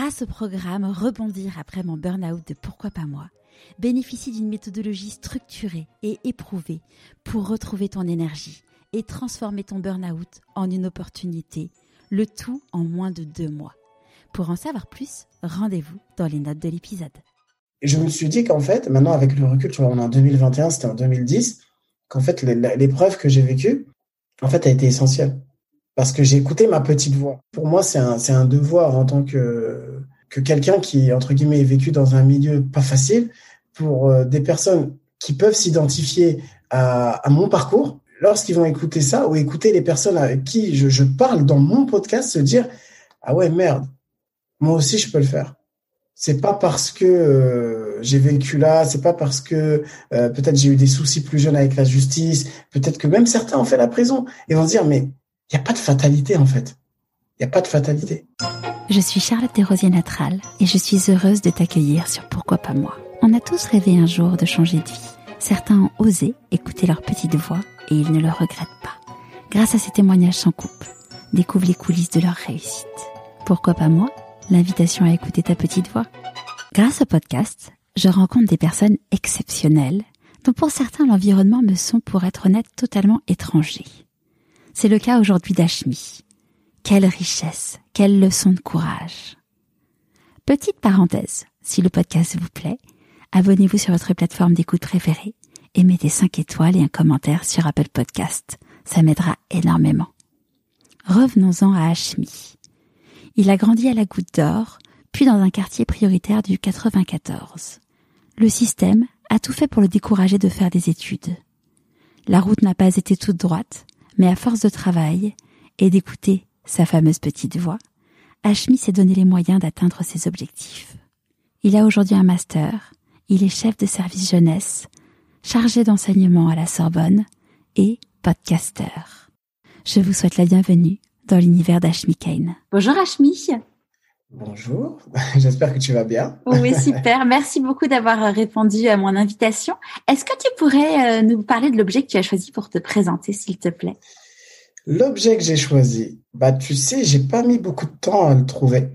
grâce au programme Rebondir après mon burn-out de Pourquoi pas moi, bénéficie d'une méthodologie structurée et éprouvée pour retrouver ton énergie et transformer ton burn-out en une opportunité, le tout en moins de deux mois. Pour en savoir plus, rendez-vous dans les notes de l'épisode. Je me suis dit qu'en fait, maintenant avec le recul, on est en 2021, c'était en 2010, qu'en fait l'épreuve que j'ai vécue, en fait, a été essentielle. Parce que j'ai écouté ma petite voix. Pour moi, c'est un, un devoir en tant que, que quelqu'un qui, entre guillemets, est vécu dans un milieu pas facile, pour euh, des personnes qui peuvent s'identifier à, à mon parcours, lorsqu'ils vont écouter ça ou écouter les personnes avec qui je, je parle dans mon podcast, se dire, ah ouais, merde, moi aussi, je peux le faire c'est pas parce que euh, j'ai vécu là, c'est pas parce que euh, peut-être j'ai eu des soucis plus jeunes avec la justice, peut-être que même certains ont fait la prison et vont se dire mais il n'y a pas de fatalité en fait. Il n'y a pas de fatalité. Je suis Charlotte Desrosiers Natral et je suis heureuse de t'accueillir sur Pourquoi pas moi. On a tous rêvé un jour de changer de vie. Certains ont osé écouter leur petite voix et ils ne le regrettent pas. Grâce à ces témoignages sans coupe, découvre les coulisses de leur réussite. Pourquoi pas moi? L'invitation à écouter ta petite voix. Grâce au podcast, je rencontre des personnes exceptionnelles dont pour certains l'environnement me sont, pour être honnête, totalement étrangers. C'est le cas aujourd'hui d'Ashmi. Quelle richesse, quelle leçon de courage. Petite parenthèse, si le podcast vous plaît, abonnez-vous sur votre plateforme d'écoute préférée et mettez 5 étoiles et un commentaire sur Apple Podcast. Ça m'aidera énormément. Revenons-en à Ashmi. Il a grandi à la Goutte d'Or, puis dans un quartier prioritaire du 94. Le système a tout fait pour le décourager de faire des études. La route n'a pas été toute droite, mais à force de travail et d'écouter sa fameuse petite voix, Ashmi s'est donné les moyens d'atteindre ses objectifs. Il a aujourd'hui un master, il est chef de service jeunesse, chargé d'enseignement à la Sorbonne et podcasteur. Je vous souhaite la bienvenue dans l'univers d'Ashmi Kane. Bonjour Ashmi. Bonjour, j'espère que tu vas bien. Oui, super. Merci beaucoup d'avoir répondu à mon invitation. Est-ce que tu pourrais euh, nous parler de l'objet que tu as choisi pour te présenter, s'il te plaît? L'objet que j'ai choisi, bah tu sais, j'ai pas mis beaucoup de temps à le trouver.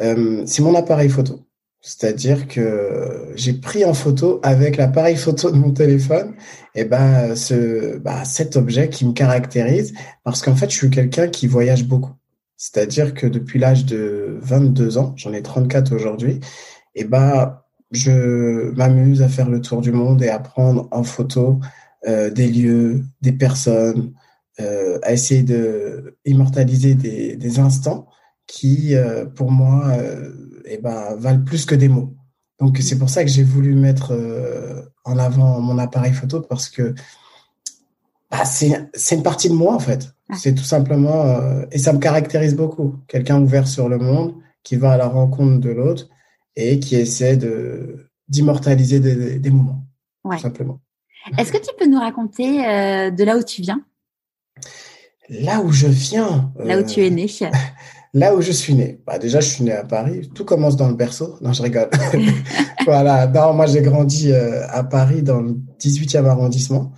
Euh, c'est mon appareil photo. C'est-à-dire que j'ai pris en photo avec l'appareil photo de mon téléphone et ben ce bah, cet objet qui me caractérise parce qu'en fait je suis quelqu'un qui voyage beaucoup. C'est-à-dire que depuis l'âge de 22 ans, j'en ai 34 aujourd'hui, et ben je m'amuse à faire le tour du monde et à prendre en photo euh, des lieux, des personnes, euh, à essayer de immortaliser des, instants qui, euh, pour moi, eh ben, valent plus que des mots. Donc c'est pour ça que j'ai voulu mettre en avant mon appareil photo parce que bah, c'est une partie de moi en fait. C'est tout simplement euh, et ça me caractérise beaucoup. Quelqu'un ouvert sur le monde, qui va à la rencontre de l'autre et qui essaie de d'immortaliser des, des, moments. Tout simplement. Est-ce que tu peux nous raconter euh, de là où tu viens? Là où je viens. Là où tu es né. Là où je suis né, bah déjà je suis né à Paris. Tout commence dans le berceau. Non, je rigole. voilà. Non, moi j'ai grandi euh, à Paris dans le 18e arrondissement,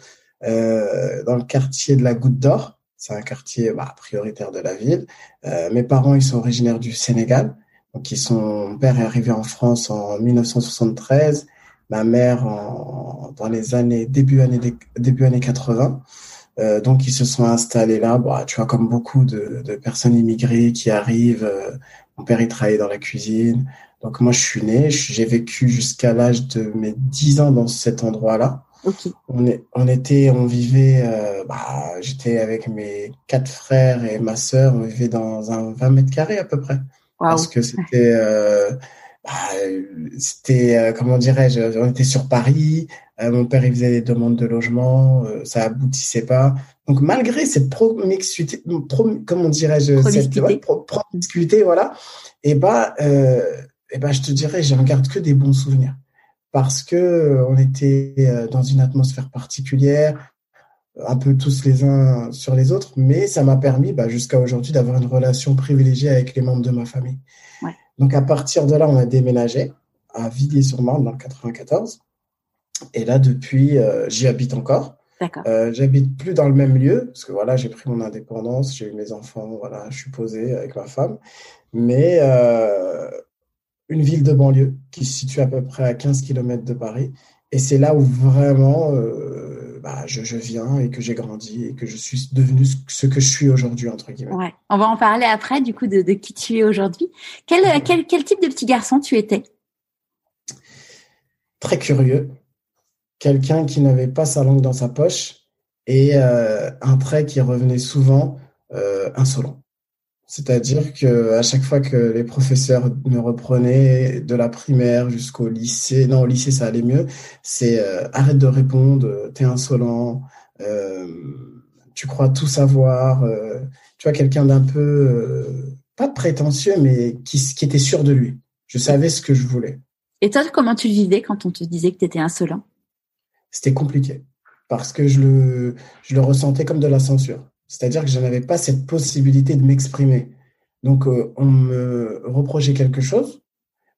euh, dans le quartier de la Goutte d'Or. C'est un quartier bah, prioritaire de la ville. Euh, mes parents ils sont originaires du Sénégal. Donc ils sont. Mon père est arrivé en France en 1973. Ma mère en, dans les années début années début années 80. Euh, donc ils se sont installés là. Bon, tu vois, comme beaucoup de, de personnes immigrées qui arrivent. Euh, mon père il travaillait dans la cuisine. Donc moi je suis né, j'ai vécu jusqu'à l'âge de mes 10 ans dans cet endroit-là. Okay. On, est, on était, on vivait, euh, bah, j'étais avec mes quatre frères et ma sœur, on vivait dans un 20 mètres carrés à peu près. Wow. Parce que c'était, euh, bah, c'était, euh, comment dirais-je, on était sur Paris, euh, mon père, il faisait des demandes de logement, euh, ça aboutissait pas. Donc, malgré cette promiscuité, pro, comment dirais-je, cette ouais, promiscuité, voilà, et bah, euh, et bah, je te dirais, j'en garde que des bons souvenirs parce que on était dans une atmosphère particulière, un peu tous les uns sur les autres, mais ça m'a permis, bah, jusqu'à aujourd'hui, d'avoir une relation privilégiée avec les membres de ma famille. Ouais. Donc, à partir de là, on a déménagé à Villiers-sur-Marne dans le 94. Et là, depuis, euh, j'y habite encore. Euh, J'habite plus dans le même lieu parce que voilà, j'ai pris mon indépendance, j'ai eu mes enfants, voilà, je suis posé avec ma femme. Mais euh, une ville de banlieue qui se situe à peu près à 15 km de Paris. Et c'est là où vraiment euh, bah, je, je, viens et que j'ai grandi et que je suis devenu ce que je suis aujourd'hui, entre guillemets. Ouais. On va en parler après, du coup, de, de qui tu es aujourd'hui. Quel, quel, quel type de petit garçon tu étais? Très curieux. Quelqu'un qui n'avait pas sa langue dans sa poche et euh, un trait qui revenait souvent, euh, insolent. C'est-à-dire que à chaque fois que les professeurs me reprenaient de la primaire jusqu'au lycée, non au lycée ça allait mieux, c'est euh, arrête de répondre, t'es insolent, euh, tu crois tout savoir, euh, tu vois quelqu'un d'un peu euh, pas prétentieux mais qui, qui était sûr de lui. Je savais ce que je voulais. Et toi comment tu le vivais quand on te disait que t'étais insolent? C'était compliqué parce que je le je le ressentais comme de la censure. C'est-à-dire que je n'avais pas cette possibilité de m'exprimer. Donc, euh, on me reprochait quelque chose.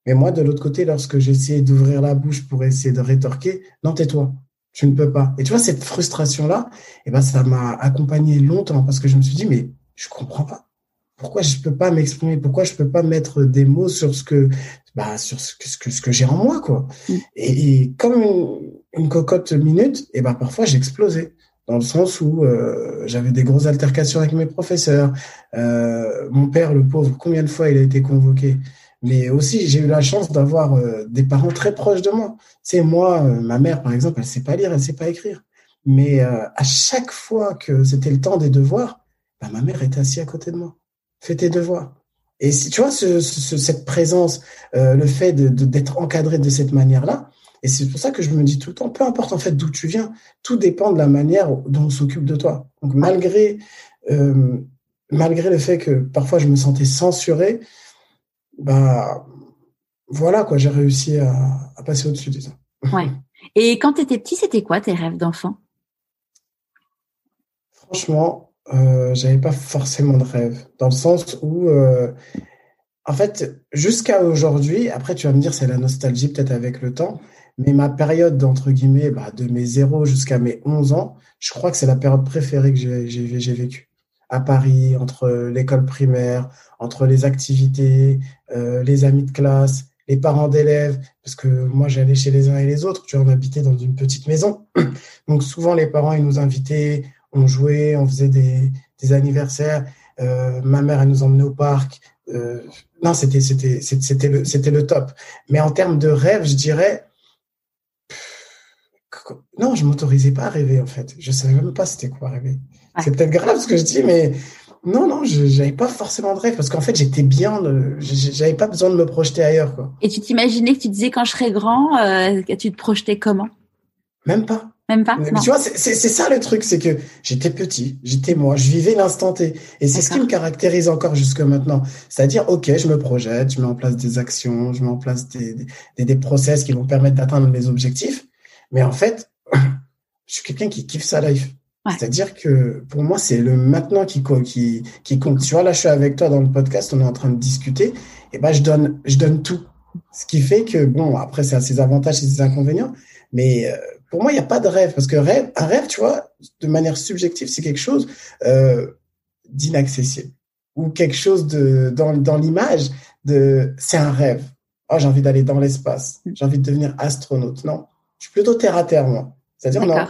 Mais moi, de l'autre côté, lorsque j'essayais d'ouvrir la bouche pour essayer de rétorquer, non, tais-toi, tu ne peux pas. Et tu vois, cette frustration-là, eh ben, ça m'a accompagné longtemps parce que je me suis dit, mais je comprends pas. Pourquoi je peux pas m'exprimer? Pourquoi je peux pas mettre des mots sur ce que, bah, sur ce que, ce que, ce que j'ai en moi, quoi? Mm. Et, et, comme une, une cocotte minute, eh ben, parfois j'explosais dans le sens où euh, j'avais des grosses altercations avec mes professeurs. Euh, mon père, le pauvre, combien de fois il a été convoqué? Mais aussi, j'ai eu la chance d'avoir euh, des parents très proches de moi. C'est moi, ma mère, par exemple, elle sait pas lire, elle sait pas écrire. Mais à chaque fois que c'était le temps des devoirs, bah, ma mère était assise à côté de moi. Fais tes devoirs. Et si tu vois ce, ce, cette présence, le fait d'être encadré de cette manière-là, et c'est pour ça que je me dis tout le temps, peu importe en fait d'où tu viens, tout dépend de la manière dont on s'occupe de toi. Donc malgré euh, malgré le fait que parfois je me sentais censuré, bah voilà quoi, j'ai réussi à, à, passer au-dessus de ça. Ouais. Et quand tu étais petit, c'était quoi tes rêves d'enfant? Franchement, euh, j'avais pas forcément de rêve, dans le sens où euh, en fait, jusqu'à aujourd'hui, après tu vas me dire c'est la nostalgie peut-être avec le temps, mais ma période, d'entre guillemets, bah, de mes 0 jusqu'à mes 11 ans, je crois que c'est la période préférée que j'ai vécue. À Paris, entre l'école primaire, entre les activités, euh, les amis de classe, les parents d'élèves, parce que moi j'allais chez les uns et les autres, tu vois, on habitait dans une petite maison. Donc souvent les parents, ils nous invitaient, on jouait, on faisait des, des anniversaires. Euh, ma mère, elle nous emmenait au parc. Euh, non, c'était c'était c'était le c'était le top. Mais en termes de rêve, je dirais non, je m'autorisais pas à rêver en fait. Je savais même pas c'était quoi rêver. Ouais. C'est peut-être grave ce que je dis, mais non, non, je n'avais pas forcément de rêve parce qu'en fait j'étais bien, j'avais pas besoin de me projeter ailleurs quoi. Et tu t'imaginais que tu disais quand je serais grand, euh, que tu te projetais comment? Même pas. Même pas? Mais tu vois, c'est ça le truc, c'est que j'étais petit, j'étais moi, je vivais l'instant T, et c'est ce qui me caractérise encore jusque maintenant. C'est-à-dire, ok, je me projette, je mets en place des actions, je mets en place des, des, des process qui vont permettre d'atteindre mes objectifs, mais en fait, je suis quelqu'un qui kiffe sa life. Ouais. C'est-à-dire que pour moi, c'est le maintenant qui, qui, qui compte. Tu vois, là, je suis avec toi dans le podcast, on est en train de discuter, et ben, je donne, je donne tout. Ce qui fait que, bon, après, ça a ses avantages et ses inconvénients, mais euh, pour moi, il n'y a pas de rêve, parce que rêve, un rêve, tu vois, de manière subjective, c'est quelque chose euh, d'inaccessible ou quelque chose de dans, dans l'image de c'est un rêve. Oh, j'ai envie d'aller dans l'espace, j'ai envie de devenir astronaute. Non, je suis plutôt terre à terre, moi. C'est-à-dire, non,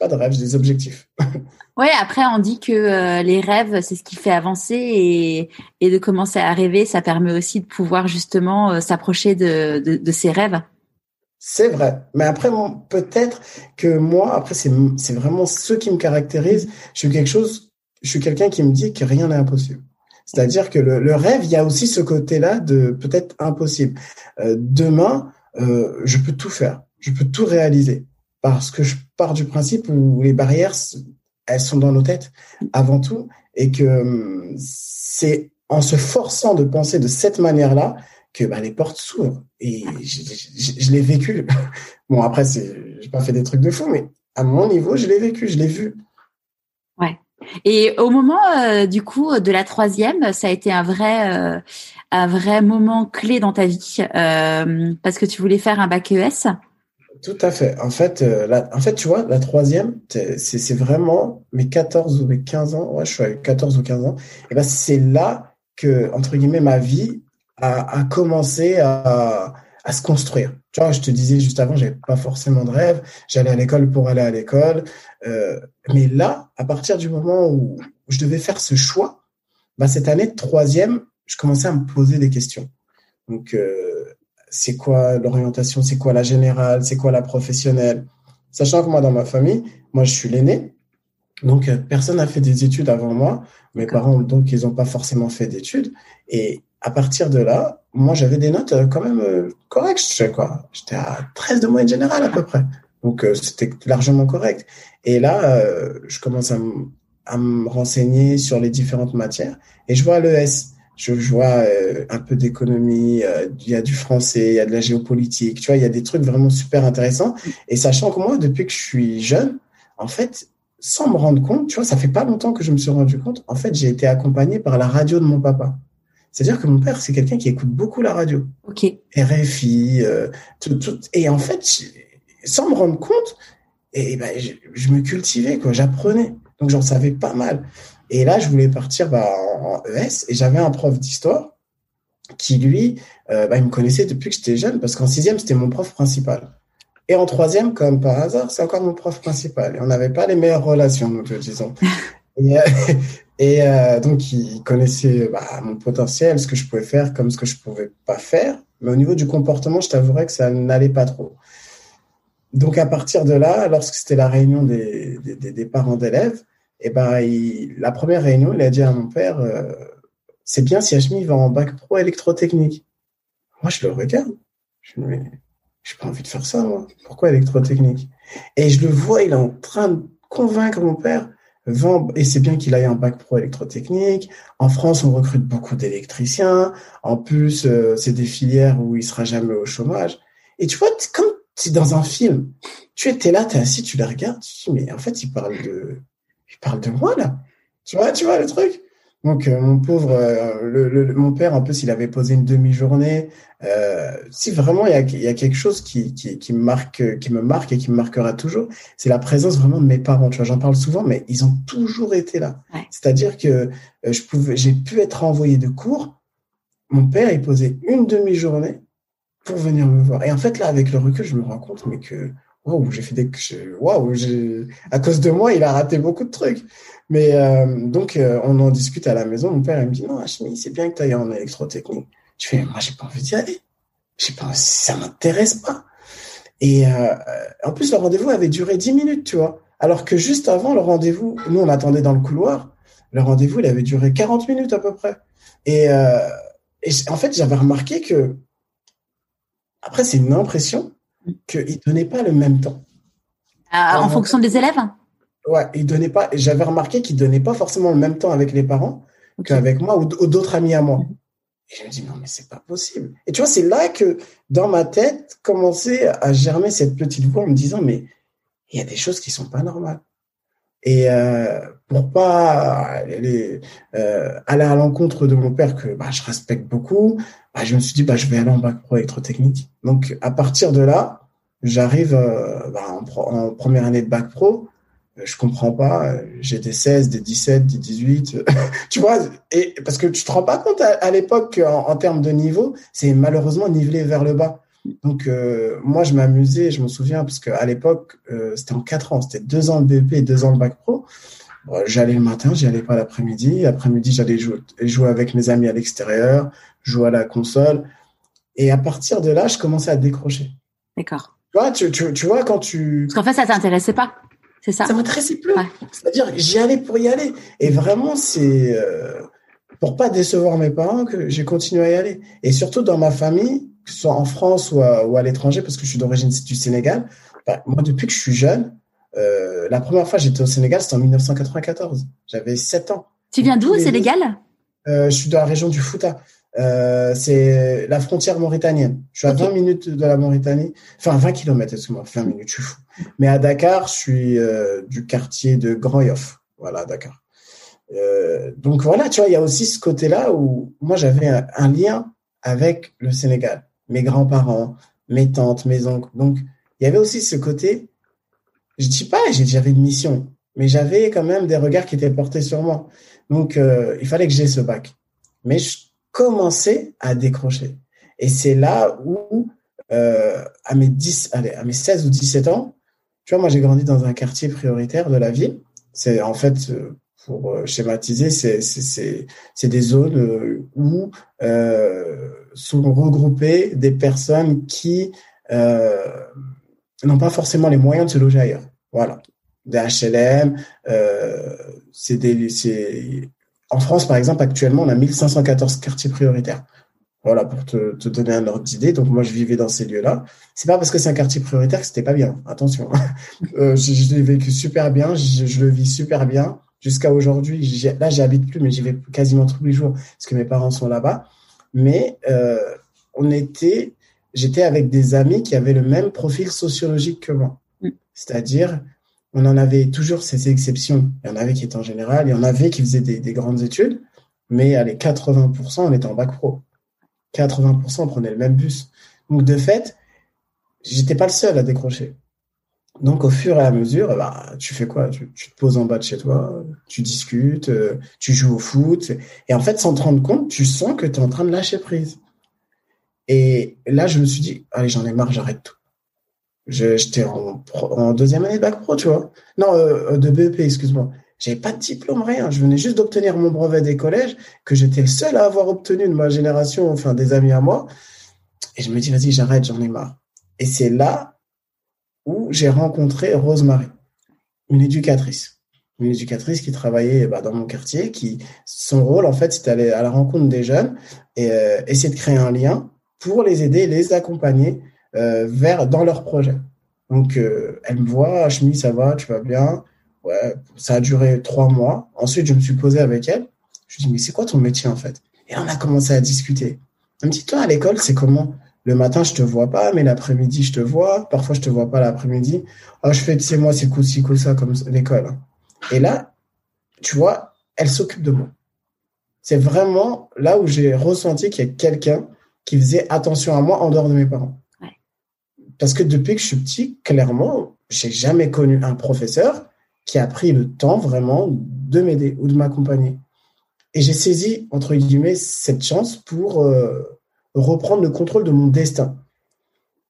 pas de rêve, j'ai des objectifs. ouais, après, on dit que euh, les rêves, c'est ce qui fait avancer et, et de commencer à rêver, ça permet aussi de pouvoir justement euh, s'approcher de, de, de, ses rêves. C'est vrai. Mais après, bon, peut-être que moi, après, c'est, vraiment ce qui me caractérise. Je suis quelque chose, je suis quelqu'un qui me dit que rien n'est impossible. C'est-à-dire que le, le, rêve, il y a aussi ce côté-là de peut-être impossible. Euh, demain, je peux tout faire je peux tout réaliser parce que je pars du principe où les barrières, elles sont dans nos têtes avant tout et que hum, c'est en se forçant de penser de cette manière-là que bah, les portes s'ouvrent. Et je, l'ai vécu. Bon, après, j'ai pas fait des trucs de fou, mais à mon niveau, je l'ai vécu, je l'ai vu. Ouais. Et au moment euh, du coup de la troisième, ça a été un vrai, euh, un vrai moment clé dans ta vie euh, parce que tu voulais faire un bac ES. Tout à fait. En fait, euh, la, en fait, tu vois, la troisième, c'est vraiment mes 14 ou mes 15 ans. Ouais, je suis à 14 ou 15 ans. Et ben, c'est là que, entre guillemets, ma vie à, commencer à, se construire. Tu vois, je te disais juste avant, j'avais pas forcément de rêve. J'allais à l'école pour aller à l'école. Euh, mais là, à partir du moment où je devais faire ce choix, bah, cette année de troisième, je commençais à me poser des questions. Donc, euh, c'est quoi l'orientation C'est quoi la générale C'est quoi la professionnelle? Sachant que moi, dans ma famille, moi, je suis l'aîné. Donc, euh, personne n'a fait des études avant moi. Mes parents, donc, ils n'ont pas forcément fait d'études. Et à partir de là, moi, j'avais des notes euh, quand même euh, correctes. Quoi. J'étais à 13 de moyenne générale à peu près. Donc, c'était largement correct. Et là, je commence à, à, me renseigner sur les différentes matières. Et je vois l'ES. Je vois un peu d'économie, il y a du français, il y a de la géopolitique. Tu vois, il y a des trucs vraiment super intéressants. Et sachant que moi, depuis que je suis jeune, en fait, sans me rendre compte, tu vois, ça fait pas longtemps que je me suis rendu compte. En fait, j'ai été accompagné par la radio de mon papa. C'est-à-dire que mon père, c'est quelqu'un qui écoute beaucoup la radio. Ok. RFI, euh, tout, tout, et en fait, sans me rendre compte, et, ben, je, me cultivais, quoi. J'apprenais. Donc, j'en savais pas mal. Et là, je voulais partir bah, en, ES, et j'avais un prof d'histoire qui, lui, euh, bah, il me connaissait depuis que j'étais jeune, parce qu'en sixième, c'était mon prof principal. Et en troisième, comme par hasard, c'est encore mon prof principal. Et on n'avait pas les meilleures relations, nous disons. et, euh, euh, donc, il connaissait bah, mon potentiel, ce que je pouvais faire, comme ce que je pouvais pas faire. Mais au niveau du comportement, je t'avouerais que ça n'allait pas trop. Donc, à partir de là, lorsque c'était la réunion des parents d'élèves, et eh ben, la première réunion, il a dit à mon père, euh, c'est bien si Hachmi va en bac pro électrotechnique. Moi, je le regarde. Je me dis, j'ai pas envie de faire ça, moi. Pourquoi électrotechnique? Et je le vois, il est en train de convaincre mon père. Et c'est bien qu'il aille un bac pro électrotechnique. En France, on recrute beaucoup d'électriciens. En plus, euh, c'est des filières où il sera jamais au chômage. Et tu vois, comme es dans un film, tu étais là, tu es assis, tu les regardes, tu dis, mais en fait, il parle de, il parle de moi, là. Tu vois, tu vois le truc? Donc euh, mon pauvre, euh, le, mon père en plus il avait posé une demi-journée. Euh, si vraiment il y a, il y a quelque chose qui, qui, qui, me marque, qui me marque et qui me marquera toujours, c'est la présence vraiment de mes parents. Tu vois, j'en parle souvent, mais ils ont toujours été là. C'est-à-dire que je pouvais, j'ai pu être envoyé de cours. Mon père il posait une demi-journée pour venir me voir. Et en fait là avec le recul je me rends compte mais que waouh j'ai fait des waouh à cause de moi il a raté beaucoup de trucs. Mais euh, donc, euh, on en discute à la maison. Mon père, il me dit, non, Hachmi, c'est bien que tu ailles en électrotechnique. Je fais, moi, j'ai pas envie d'y aller. J'ai pas, ça m'intéresse pas. Et euh, en plus, le rendez-vous avait duré 10 minutes, tu vois. Alors que juste avant le rendez-vous, nous, on attendait dans le couloir. Le rendez-vous, il avait duré 40 minutes à peu près. Et, et en fait, j'avais remarqué que, après, c'est une impression qu'il ne donnait pas le même temps. en fonction des élèves? Ouais, il donnait pas. J'avais remarqué qu'il donnait pas forcément le même temps avec les parents qu'avec moi ou, d'autres amis à moi. Et je me dis non mais c'est pas possible. Et tu vois, c'est là que dans ma tête commençait à germer cette petite voix en me disant mais il y a des choses qui sont pas normales. Et euh, pour pas aller, euh, aller à l'encontre de mon père que bah, je respecte beaucoup, bah, je me suis dit bah je vais aller en bac pro électrotechnique. Donc à partir de là, j'arrive euh, bah, en, première année de bac pro je comprends pas, j'ai des 16, des 17, des 18, tu vois, et parce que tu te rends pas compte à, l'époque en, en, termes de niveau, c'est malheureusement nivelé vers le bas. Donc euh, moi je m'amusais, je me souviens parce qu'à l'époque euh, c'était en 4 ans, c'était 2 ans de BP et 2 ans de bac pro. j'allais le matin, j'y allais pas l'après-midi. L'après-midi, j'allais jouer, jouer avec mes amis à l'extérieur, jouer à la console. Et à partir de là, je commençais à décrocher. D'accord. Tu vois, tu, tu, tu vois quand tu. Parce qu'en fait, ça t'intéressait pas. C'est ça? Ça m'intéressait plus. C'est-à-dire, j'y allais pour y aller. Et vraiment, c'est euh, pour pas décevoir mes parents que j'ai continué à y aller. Et surtout dans ma famille, que ce soit en France ou à, l'étranger, parce que je suis d'origine du Sénégal. Bah, moi, depuis que je suis jeune, euh, la première fois que j'étais au Sénégal, c'était en 1994. J'avais 7 ans. Tu viens d'où au Sénégal? euh, Je suis de la région du Fouta. Euh, c'est la frontière mauritanienne. Je suis à 20 minutes de la Mauritanie. Enfin, 20 km, excuse-moi. 20 minutes, je suis fou. Mais à Dakar, je suis du quartier de Grand Yoff. Voilà, Dakar. Euh, donc voilà, tu vois, il y a aussi ce côté-là où moi, j'avais un, lien avec le Sénégal. Mes grands-parents, mes tantes, mes oncles. Donc, il y avait aussi ce côté, je dis pas, j'avais une mission, mais j'avais quand même des regards qui étaient portés sur moi. Donc, il fallait que j'ai ce bac. Mais je commencé à décrocher. Et c'est là où, euh, à mes 10, allez, à mes 16 ou 17 ans, tu vois, moi, j'ai grandi dans un quartier prioritaire de la ville. C'est, en fait, euh, pour euh, schématiser, c'est, des zones où euh, sont regroupées des personnes qui euh, n'ont pas forcément les moyens de se loger ailleurs. Voilà. Des HLM, euh, c'est en France, par exemple, actuellement, on a 1514 quartiers prioritaires. Voilà, pour te, te donner un ordre d'idée. Donc, moi, je vivais dans ces lieux-là. C'est pas parce que c'est un quartier prioritaire que c'était pas bien. Attention. euh, je, je l'ai vécu super bien. Je, le vis super bien. Jusqu'à aujourd'hui. Là, j'habite plus, mais j'y vais quasiment tous les jours parce que mes parents sont là-bas. Mais, euh, on était, j'étais avec des amis qui avaient le même profil sociologique que moi. Mm. C'est-à-dire, on en avait toujours ces exceptions. Il y en avait qui étaient en général, il y en avait qui faisaient des, des grandes études, mais allez, 80%, on était en bac pro. 80%, on prenait le même bus. Donc, de fait, j'étais pas le seul à décrocher. Donc, au fur et à mesure, bah, tu fais quoi? Tu, te poses en bas de chez toi, tu discutes, euh, tu joues au foot. Et en fait, sans te rendre compte, tu sens que tu es en train de lâcher prise. Et là, je me suis dit, allez, j'en ai marre, j'arrête tout. J'étais en, deuxième année de bac pro, tu vois. Non, euh, de BEP, excuse-moi. J'avais pas de diplôme, rien. Je venais juste d'obtenir mon brevet des collèges, que j'étais le seul à avoir obtenu de ma génération, enfin des amis à moi. Et je me dis, vas-y, j'arrête, j'en ai marre. Et c'est là où j'ai rencontré Rosemary, une éducatrice. Une éducatrice qui travaillait bah, dans mon quartier, qui son rôle, en fait, c'était aller à la rencontre des jeunes et euh, essayer de créer un lien pour les aider, les accompagner euh, vers dans leur projet. Donc, euh, elle me voit, Chemi, ça va, tu vas bien? Ouais, ça a duré trois mois. Ensuite, je me suis posé avec elle. Je lui dis, mais c'est quoi ton métier en fait? Et on a commencé à discuter. Elle me dit, toi, à l'école, c'est comment? Le matin, je te vois pas, mais l'après-midi, je te vois. Parfois, je te vois pas l'après-midi. Oh, je fais, tu sais, moi, c'est cool, c'est cool ça, comme l'école. Et là, tu vois, elle s'occupe de moi. C'est vraiment là où j'ai ressenti qu'il y a quelqu'un qui faisait attention à moi en dehors de mes parents. Parce que depuis que je suis petit, clairement, j'ai jamais connu un professeur qui a pris le temps vraiment de m'aider ou de m'accompagner. Et j'ai saisi, entre guillemets, cette chance pour euh, reprendre le contrôle de mon destin.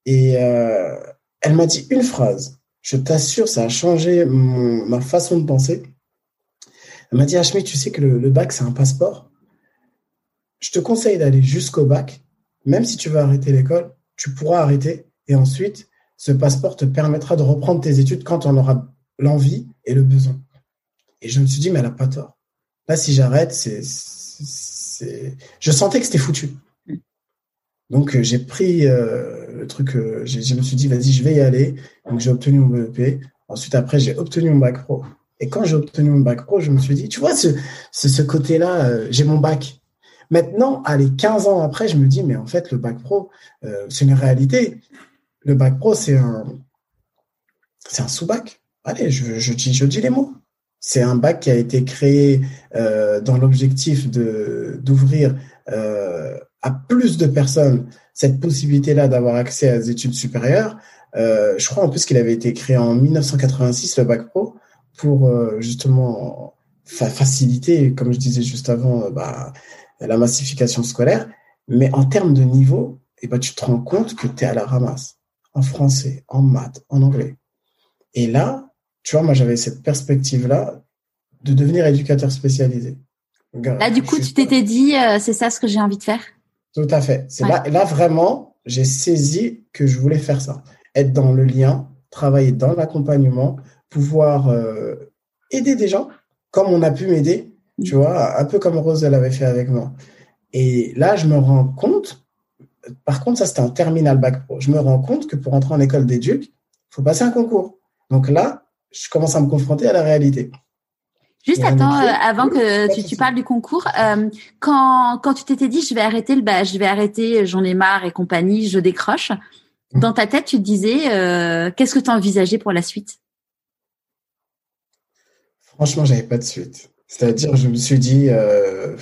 Et euh, elle m'a dit une phrase. Je t'assure, ça a changé ma façon de penser. Elle m'a dit, Hachmi, tu sais que le, le bac, c'est un passeport. Je te conseille d'aller jusqu'au bac. Même si tu veux arrêter l'école, tu pourras arrêter et ensuite, ce passeport te permettra de reprendre tes études quand on aura l'envie et le besoin. Et je me suis dit, mais elle n'a pas tort. Là, si j'arrête, c'est, je sentais que c'était foutu. Donc, euh, j'ai pris euh, le truc, euh, je me suis dit, vas-y, je vais y aller. Donc, j'ai obtenu mon BEP. Ensuite, après, j'ai obtenu mon bac pro. Et quand j'ai obtenu mon bac pro, je me suis dit, tu vois, ce, ce, côté-là, j'ai mon bac. Maintenant, allez, 15 ans après, je me dis, mais en fait, le bac pro, c'est une réalité le bac pro, c'est un, c'est un sous-bac. Allez, je, je, dis, les mots. C'est un bac qui a été créé dans l'objectif d'ouvrir à plus de personnes cette possibilité-là d'avoir accès à des études supérieures. Euh, je crois en plus qu'il avait été créé en 1986, le bac pro, pour euh, justement fa faciliter, comme je disais juste avant, euh, bah, la massification scolaire. Mais en termes de niveau, eh ben, tu te rends compte que tu es à la ramasse en français, en maths, en anglais. Et là, tu vois, moi, j'avais cette perspective-là de devenir éducateur spécialisé. Là, du coup, tu t'étais dit, euh, c'est ça ce que j'ai envie de faire? Tout à fait. C'est ouais. là, là, vraiment, j'ai saisi que je voulais faire ça. Être dans le lien, travailler dans l'accompagnement, pouvoir euh, aider des gens comme on a pu m'aider, tu vois, un peu comme Rose l'avait fait avec moi. Et là, je me rends compte par contre, ça, c'était en terminal bac pro. Je me rends compte que pour entrer en école d'éduc, il faut passer un concours. Donc là, je commence à me confronter à la réalité. Juste attends, euh, avant que tu, tu, parles du concours, euh, quand, quand tu t'étais dit je vais arrêter le bah, je vais arrêter, j'en ai marre et compagnie, je décroche. Mmh. Dans ta tête, tu te disais euh, qu'est-ce que tu envisageais pour la suite? Franchement, j'avais pas de suite. C'est-à-dire, je me suis dit, euh,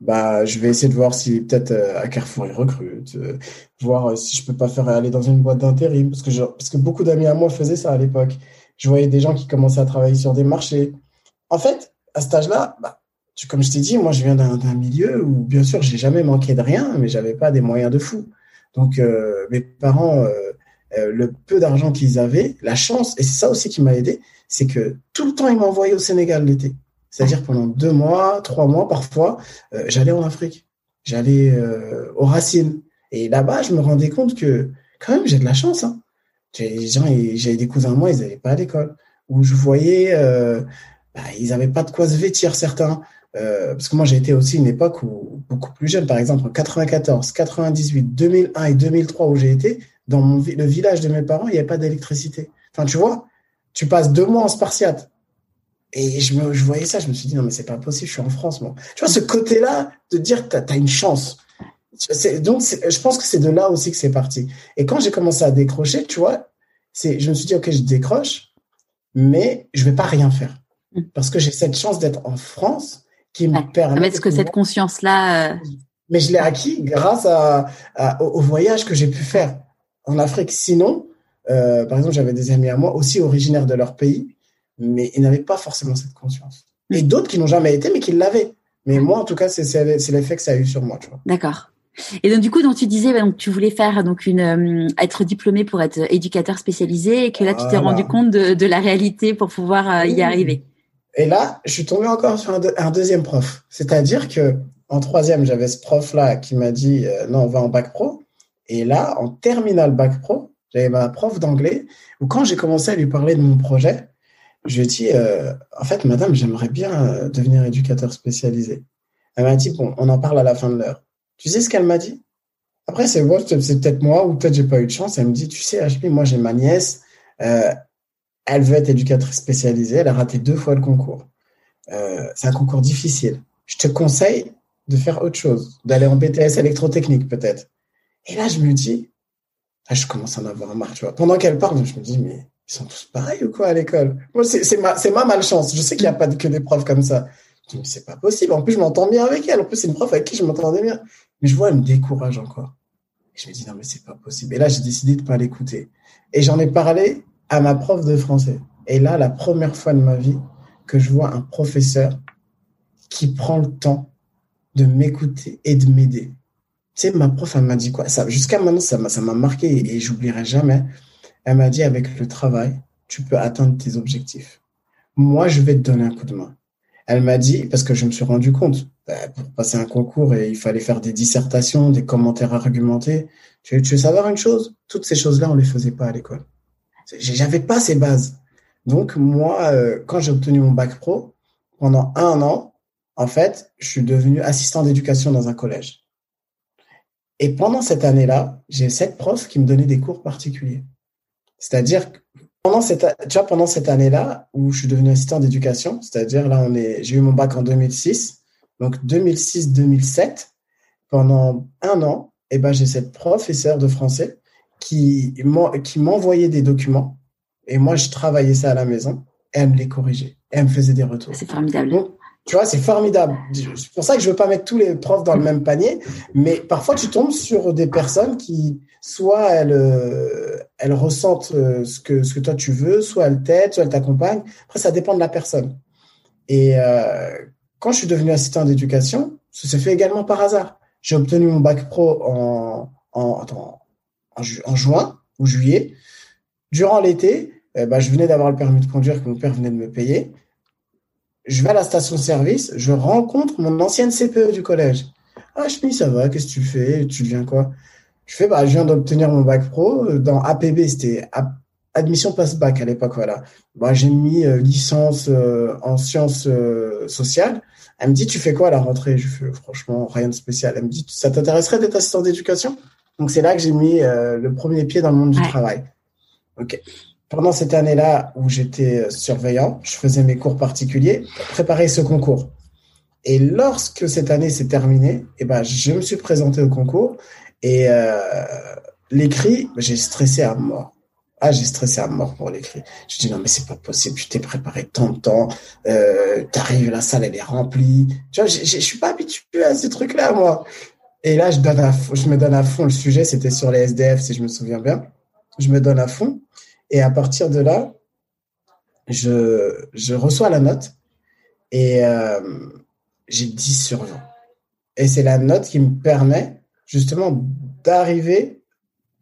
bah, je vais essayer de voir si peut-être euh, à Carrefour ils recrutent, euh, voir euh, si je peux pas faire aller dans une boîte d'intérim parce que je, parce que beaucoup d'amis à moi faisaient ça à l'époque. Je voyais des gens qui commençaient à travailler sur des marchés. En fait, à cet âge-là, bah, comme je t'ai dit, moi, je viens d'un milieu où, bien sûr, j'ai jamais manqué de rien, mais j'avais pas des moyens de fou. Donc, euh, mes parents, euh, euh, le peu d'argent qu'ils avaient, la chance, et c'est ça aussi qui m'a aidé, c'est que tout le temps, ils m'envoyaient au Sénégal l'été. C'est-à-dire pendant deux mois, trois mois, parfois, j'allais en Afrique, j'allais aux racines. Et là-bas, je me rendais compte que, quand même, j'ai de la chance. Hein. J'ai des cousins moi, ils n'allaient pas à l'école. Où je voyais, bah, ils n'avaient pas de quoi se vêtir certains. Euh, parce que moi j'ai été aussi une époque où beaucoup plus jeune, par exemple en 94, 98, 2001 et 2003 où j'ai été, dans le village de mes parents, il n'y avait pas d'électricité. Enfin, tu vois, tu passes deux mois en spartiate. Et je, voyais ça, je me suis dit, non, mais c'est pas possible, je suis en France, moi. Tu vois, ce côté-là de dire que tu as, une chance. Donc, je pense que c'est de là aussi que c'est parti. Et quand j'ai commencé à décrocher, tu vois, je me suis dit, OK, je décroche, mais je vais pas rien faire. Mm. Parce que j'ai cette chance d'être en France qui me permet. Est-ce que cette conscience-là. Euh, mais je l'ai acquis grâce à, au, voyage que j'ai pu faire en Afrique. Sinon, euh, par exemple, j'avais des amis à moi aussi originaires de leur pays, mais ils n'avaient pas forcément cette conscience. Mm. Et d'autres qui n'ont jamais été, mais qui l'avaient. Mais moi, en tout cas, c'est l'effet que ça a eu sur moi. D'accord. Et donc du coup, donc tu disais, donc tu voulais faire donc une euh, être diplômé pour être éducateur spécialisé, et que là tu t'es rendu compte de, de, la réalité pour pouvoir y arriver. Et là, je suis tombé encore sur un, deuxième prof. C'est-à-dire que en troisième, j'avais ce prof-là qui m'a dit euh, non, on va en bac pro. Et là, en terminale bac pro, j'avais ma prof d'anglais où quand j'ai commencé à lui parler de mon projet, je lui ai dit euh, en fait, madame, j'aimerais bien euh, devenir éducateur spécialisé. Elle m'a dit bon, on en parle à la fin de l'heure. Tu sais ce qu'elle m'a dit? Après, c'est c'est peut-être moi ou peut-être j'ai pas eu de chance. Elle me dit tu sais, moi j'ai ma nièce elle veut être éducatrice spécialisée, elle a raté deux fois le concours. Euh, c'est un concours difficile. Je te conseille de faire autre chose, d'aller en BTS électrotechnique peut-être. Et là, je me dis, ah, je commence à en avoir marre, tu vois. Pendant qu'elle parle, je me dis, mais ils sont tous pareils ou quoi à l'école? Moi, c'est ma, ma malchance. Je sais qu'il n'y a pas que des profs comme ça. Je me dis, c'est pas possible. En plus, je m'entends bien avec elle. En plus, c'est une prof avec qui je m'entendais bien. Mais je vois, elle me décourage encore. Je me dis, non, mais c'est pas possible. Et là, j'ai décidé de pas l'écouter. Et j'en ai parlé à ma prof de français. Et là, la première fois de ma vie que je vois un professeur qui prend le temps de m'écouter et de m'aider. Tu sais, ma prof, elle m'a dit quoi? Jusqu'à maintenant, ça m'a marqué et, j'oublierai jamais. Elle m'a dit, avec le travail, tu peux atteindre tes objectifs. Moi, je vais te donner un coup de main. Elle m'a dit, parce que je me suis rendu compte, bah, pour passer un concours, et il fallait faire des dissertations, des commentaires argumentés. Tu, tu veux savoir une chose? Toutes ces choses-là, on les faisait pas à l'école. J'avais pas ces bases. Donc moi, euh, quand j'ai obtenu mon bac pro, pendant un an, en fait, je suis devenu assistant d'éducation dans un collège. Et pendant cette année-là, j'ai sept profs qui me donnaient des cours particuliers. C'est-à-dire pendant cette, tu vois, pendant cette année-là où je suis devenu assistant d'éducation, c'est-à-dire là, on est, j'ai eu mon bac en 2006, donc 2006-2007, pendant un an, et eh ben, j'ai cette professeure de français qui m'envoyait des documents et moi, je travaillais ça à la maison et elle me les corrigeait. elle me faisait des retours. C'est formidable. tu vois, c'est formidable. C'est pour ça que je veux pas mettre tous les profs dans le même panier, mais parfois tu tombes sur des personnes qui, soit elles, euh, elles ressentent euh, ce que, ce que toi tu veux, soit elles t'aident, soit elles t'accompagnent. Après, ça dépend de la personne. Et euh, quand je suis devenu assistant d'éducation, ça s'est fait également par hasard. J'ai obtenu mon bac pro en, en, en, juin ou juillet. Durant l'été, eh ben, je venais d'avoir le permis de conduire que mon père venait de me payer. Je vais à la station-service, je rencontre mon ancienne CPE du collège. Ah, dis, ça va, qu'est-ce que tu fais? Tu viens quoi? Je fais, bah, je viens d'obtenir mon bac pro. Dans APB, c'était admission passe-bac à l'époque, voilà. Bah, j'ai mis euh, licence euh, en sciences euh, sociales. Elle me dit, tu fais quoi à la rentrée? Je fais, franchement, rien de spécial. Elle me dit, ça t'intéresserait d'être assistant d'éducation? Donc c'est là que j'ai mis euh, le premier pied dans le monde du travail. Ok. Pendant cette année-là où j'étais euh, surveillant, je faisais mes cours particuliers préparer ce concours. Et lorsque cette année s'est terminée, eh ben, je me suis présenté au concours et euh, l'écrit, j'ai stressé à mort. Ah, j'ai stressé à mort pour l'écrit. Je dis non mais c'est pas possible. Tu t'es préparé tant de temps. Euh, T'arrives, la salle elle est remplie. Tu vois, je suis pas habitué à ces trucs-là moi. Et là, je, donne à, je me donne à fond. Le sujet, c'était sur les SDF, si je me souviens bien. Je me donne à fond. Et à partir de là, je, je reçois la note. Et euh, j'ai 10 sur 20. Et c'est la note qui me permet justement d'arriver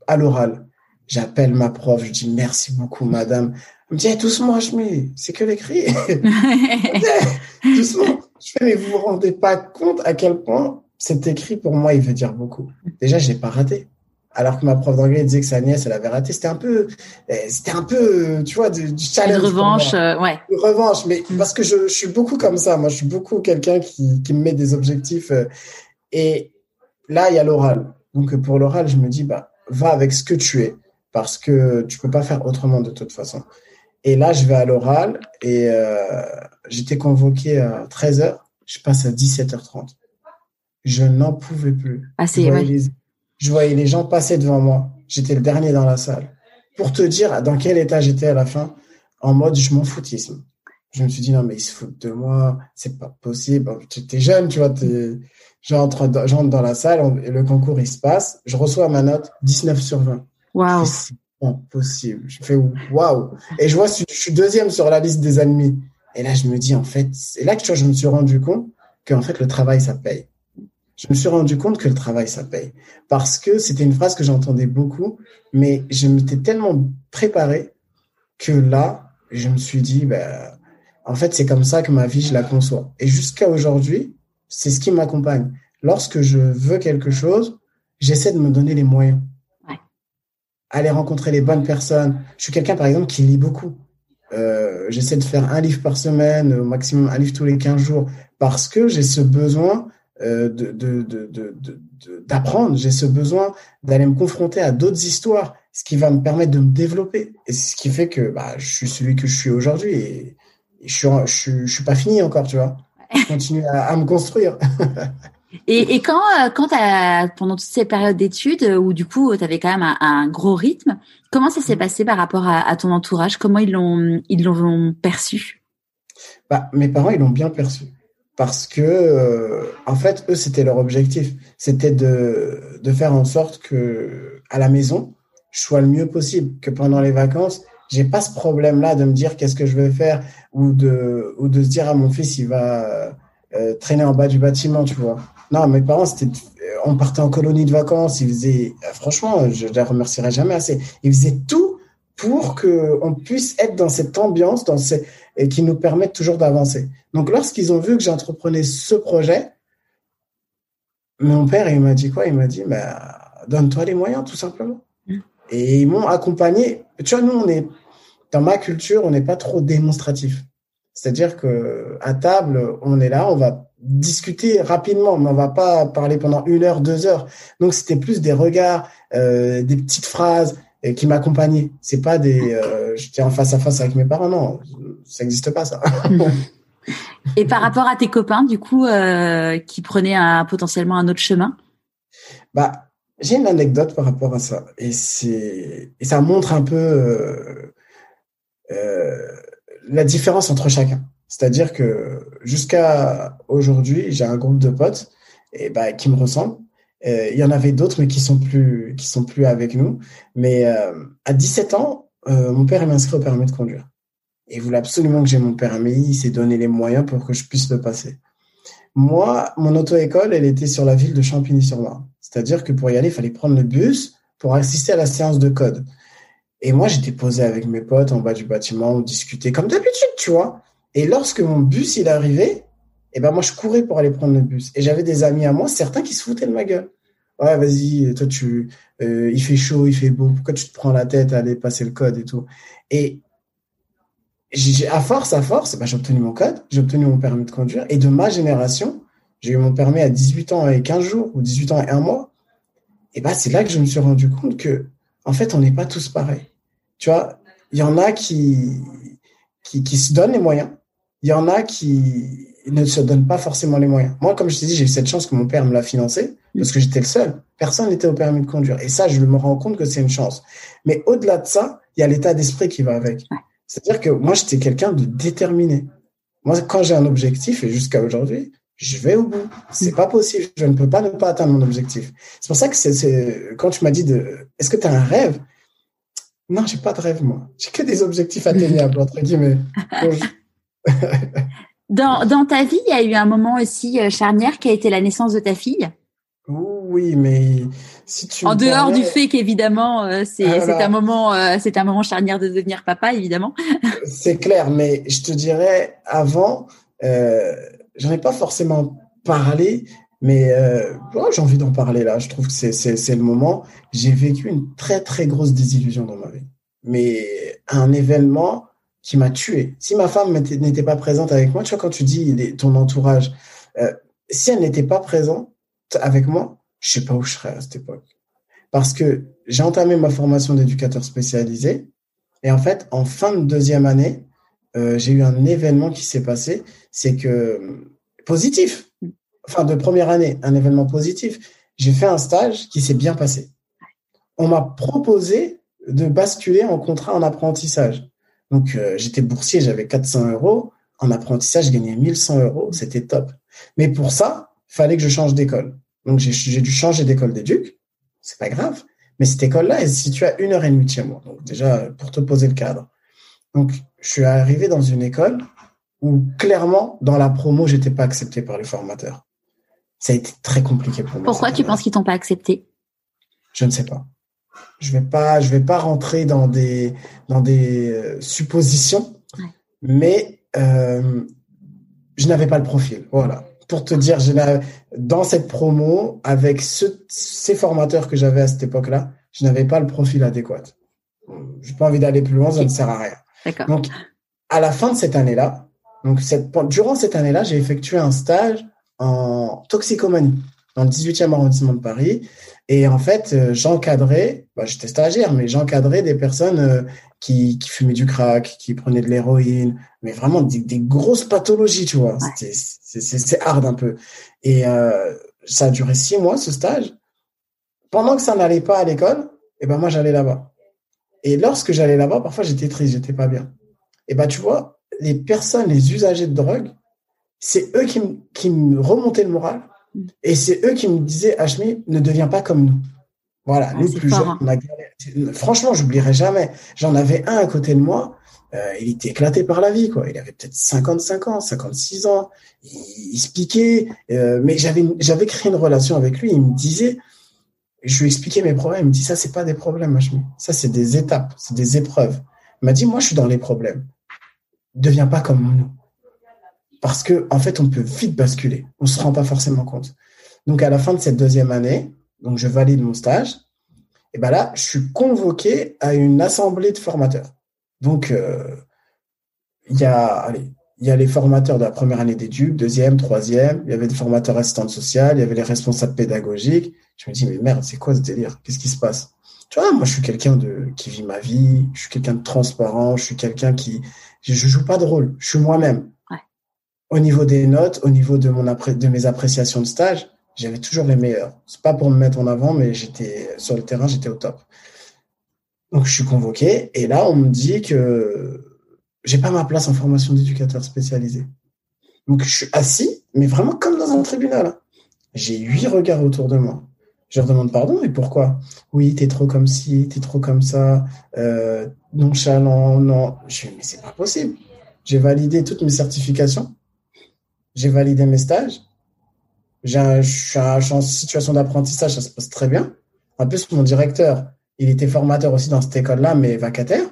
à l'oral. J'appelle ma prof, je dis merci beaucoup, madame. Elle me dit, doucement, Hachmi, c'est que l'écrit. doucement. Je fais, mais vous vous rendez pas compte à quel point cet écrit, pour moi, il veut dire beaucoup. Déjà, je l'ai pas raté. Alors que ma prof d'anglais disait que sa nièce, elle avait raté. C'était un peu, eh, c'était un peu, tu vois, du, challenge. Une revanche, euh, ouais. Une revanche, mais mm. parce que je, je, suis beaucoup comme ça. Moi, je suis beaucoup quelqu'un qui, qui me met des objectifs. Euh, et là, il y a l'oral. Donc, pour l'oral, je me dis, bah, va avec ce que tu es parce que tu peux pas faire autrement de toute façon. Et là, je vais à l'oral et euh, j'étais convoqué à 13h, je passe à 17h30. Je n'en pouvais plus. Ah, je, voyais les, je voyais les gens passer devant moi. J'étais le dernier dans la salle. Pour te dire dans quel état j'étais à la fin, en mode je m'en foutisme. Je me suis dit non mais ils se foutent de moi, c'est pas possible. Tu es jeune, tu vois, j'entre dans la salle le concours il se passe, je reçois ma note 19 sur 20. Waouh. C'est impossible. Je fais waouh. Et je vois, je suis deuxième sur la liste des ennemis. Et là, je me dis, en fait, c'est là que tu vois, je me suis rendu compte qu'en fait, le travail, ça paye. Je me suis rendu compte que le travail, ça paye. Parce que c'était une phrase que j'entendais beaucoup, mais je m'étais tellement préparé que là, je me suis dit, ben, en fait, c'est comme ça que ma vie, je la conçois. Et jusqu'à aujourd'hui, c'est ce qui m'accompagne. Lorsque je veux quelque chose, j'essaie de me donner les moyens aller rencontrer les bonnes personnes. Je suis quelqu'un, par exemple, qui lit beaucoup. Euh, J'essaie de faire un livre par semaine, au maximum un livre tous les 15 jours, parce que j'ai ce besoin euh, de d'apprendre, j'ai ce besoin d'aller me confronter à d'autres histoires, ce qui va me permettre de me développer. Et ce qui fait que bah, je suis celui que je suis aujourd'hui et, je, suis, je, je suis pas fini encore, tu vois. Je continue à, à me construire. Et, et quand, euh, quand as, pendant toutes ces périodes d'études euh, où du coup tu avais quand même un, gros rythme, comment ça s'est mm. passé par rapport à, ton entourage? Comment ils l'ont ils l'ont perçu? Bah, mes parents ils l'ont bien perçu parce que euh, en fait eux c'était leur objectif, c'était de de faire en sorte que à la maison je sois le mieux possible, que pendant les vacances j'ai pas ce problème là de me dire qu'est-ce que je vais faire ou de ou de se dire à mon fils il va traîner en bas du bâtiment, tu vois. Non, mes parents, c'était, on partait en colonie de vacances. Ils faisaient, franchement, je les remercierai jamais assez. Ils faisaient tout pour que on puisse être dans cette ambiance, dans ces, et qui nous permettent toujours d'avancer. Donc, lorsqu'ils ont vu que j'entreprenais ce projet, mon père, il m'a dit quoi? Il m'a dit, bah, donne-toi les moyens, tout simplement. Mm. Et ils m'ont accompagné. Tu vois, nous, on est, dans ma culture, on n'est pas trop démonstratif. C'est-à-dire que à table, on est là, on va discuter rapidement, mais on va pas parler pendant une heure, deux heures. Donc c'était plus des regards, euh, des petites phrases euh, qui m'accompagnaient. C'est pas des, euh, j'étais en face à face avec mes parents, non, ça n'existe pas ça. Et par rapport à tes copains, du coup, euh, qui prenaient un, potentiellement un autre chemin? Bah, j'ai une anecdote par rapport à ça, et c'est, et ça montre un peu euh, euh, la différence entre chacun. C'est-à-dire que jusqu'à aujourd'hui, j'ai un groupe de potes et bah, qui me ressemblent. Euh, il y en avait d'autres, mais qui sont plus qui sont plus avec nous. Mais euh, à 17 ans, euh, mon père est inscrit au permis de conduire. Et il voulait absolument que j'ai mon permis. Il s'est donné les moyens pour que je puisse le passer. Moi, mon auto-école, elle était sur la ville de Champigny-sur-Marne. C'est-à-dire que pour y aller, il fallait prendre le bus pour assister à la séance de code. Et moi, j'étais posé avec mes potes en bas du bâtiment, on discutait comme d'habitude, tu vois. Et lorsque mon bus il est arrivé, eh ben moi je courais pour aller prendre le bus. Et j'avais des amis à moi, certains qui se foutaient de ma gueule. Ouais, vas-y, toi tu, euh, il fait chaud, il fait beau, pourquoi tu te prends la tête à aller passer le code et tout? Et à force, à force, ben, j'ai obtenu mon code, j'ai obtenu mon permis de conduire. Et de ma génération, j'ai eu mon permis à 18 ans et 15 jours ou 18 ans et un mois. Et ben c'est là que je me suis rendu compte que, en fait, on n'est pas tous pareils. Tu vois, il y en a qui, qui, qui se donnent les moyens il y en a qui ne se donnent pas forcément les moyens. Moi, comme je t'ai dit, j'ai eu cette chance que mon père me l'a financé parce que j'étais le seul. Personne n'était au permis de conduire. Et ça, je me rends compte que c'est une chance. Mais au-delà de ça, il y a l'état d'esprit qui va avec. C'est-à-dire que moi, j'étais quelqu'un de déterminé. Moi, quand j'ai un objectif, et jusqu'à aujourd'hui, je vais au bout. C'est pas possible. Je ne peux pas ne pas atteindre mon objectif. C'est pour ça que c'est, quand tu m'as dit de, est-ce que tu as un rêve? Non, j'ai pas de rêve, moi. J'ai que des objectifs atteignables, entre guillemets. Dans, dans ta vie, il y a eu un moment aussi euh, charnière qui a été la naissance de ta fille. Oui, mais si tu en dehors du fait qu'évidemment euh, c'est un moment euh, c'est un moment charnière de devenir papa évidemment. c'est clair, mais je te dirais avant, euh, j'en ai pas forcément parlé, mais euh, j'ai envie d'en parler là. Je trouve que c'est c'est le moment. J'ai vécu une très très grosse désillusion dans ma vie, mais un événement qui m'a tué. Si ma femme n'était pas présente avec moi, tu vois quand tu dis ton entourage, euh, si elle n'était pas présente avec moi, je sais pas où je serais à cette époque. Parce que j'ai entamé ma formation d'éducateur spécialisé et en fait, en fin de deuxième année, euh, j'ai eu un événement qui s'est passé, c'est que positif, enfin de première année, un événement positif. J'ai fait un stage qui s'est bien passé. On m'a proposé de basculer en contrat en apprentissage. Donc euh, j'étais boursier, j'avais 400 euros. En apprentissage, je gagnais 1100 euros, c'était top. Mais pour ça, fallait que je change d'école. Donc, j'ai dû changer d'école d'éduc. C'est pas grave. Mais cette école-là est située à une heure et demie de chez moi. Donc, déjà, pour te poser le cadre. Donc, je suis arrivé dans une école où, clairement, dans la promo, j'étais pas accepté par les formateurs. Ça a été très compliqué pour moi. Pourquoi tu penses qu'ils t'ont pas accepté? Je ne sais pas. Je vais pas, je vais pas rentrer dans des, dans des euh, suppositions, mais euh, je n'avais pas le profil. Voilà pour te dire, dans cette promo, avec ces formateurs que j'avais à cette époque-là, je n'avais pas le profil adéquat. Je n'ai pas envie d'aller plus loin, ça ne sert à rien. Donc, à la fin de cette année-là, donc cette, durant cette année-là, j'ai effectué un stage en toxicomanie dans le 18e arrondissement de Paris. Et en fait, euh, j'encadrais, bah, j'étais stagiaire, mais j'encadrais des personnes euh, qui, qui fumaient du crack, qui prenaient de l'héroïne, mais vraiment des, des, grosses pathologies, tu vois. C'est hard un peu. Et euh, ça a duré six mois, ce stage. Pendant que ça n'allait pas à l'école, et eh ben moi, j'allais là-bas. Et lorsque j'allais là-bas, parfois, j'étais triste, j'étais pas bien. Et ben, tu vois, les personnes, les usagers de drogue, c'est eux qui, qui me remontaient le moral. Et c'est eux qui me disaient, Hachmi, ne deviens pas comme nous. Voilà, ah, nous plus jeunes, hein. on a Franchement, j'oublierai jamais. J'en avais un à côté de moi. Euh, il était éclaté par la vie, quoi. Il avait peut-être 55 ans, 56 ans. Il, il se piquait, euh, mais j'avais j'avais créé une relation avec lui. Il me disait, je lui expliquais mes problèmes. Il me dit ça, c'est pas des problèmes, Hachmi. Ça, c'est des étapes, c'est des épreuves. Il m'a dit, moi, je suis dans les problèmes. Deviens pas comme nous. Parce que, en fait, on peut vite basculer. On se rend pas forcément compte. Donc, à la fin de cette deuxième année, donc je valide mon stage. Et ben là, je suis convoqué à une assemblée de formateurs. Donc, euh, il y a, y a les formateurs de la première année d'études, deuxième, troisième. Il y avait des formateurs assistantes sociales, il y avait les responsables pédagogiques. Je me dis, mais merde, c'est quoi ce délire? Qu'est-ce qui se passe? Tu vois, moi, je suis quelqu'un de qui vit ma vie. Je suis quelqu'un de transparent. Je suis quelqu'un qui, je, je joue pas de rôle. Je suis moi-même. Au niveau des notes, au niveau de mes appréciations de stage, j'avais toujours les meilleurs. C'est pas pour me mettre en avant, mais j'étais sur le terrain, j'étais au top. Donc je suis convoqué et là on me dit que j'ai pas ma place en formation d'éducateur spécialisé. Donc je suis assis, mais vraiment comme dans un tribunal. J'ai huit regards autour de moi. Je leur demande pardon, mais pourquoi? Oui, t'es trop comme ci, t'es trop comme ça, euh, nonchalant, non. Je dis mais c'est pas possible. J'ai validé toutes mes certifications, j'ai validé mes stages, je suis en situation d'apprentissage, ça se passe très bien. En plus, mon directeur, il était formateur aussi dans cette école-là, mais vacataire.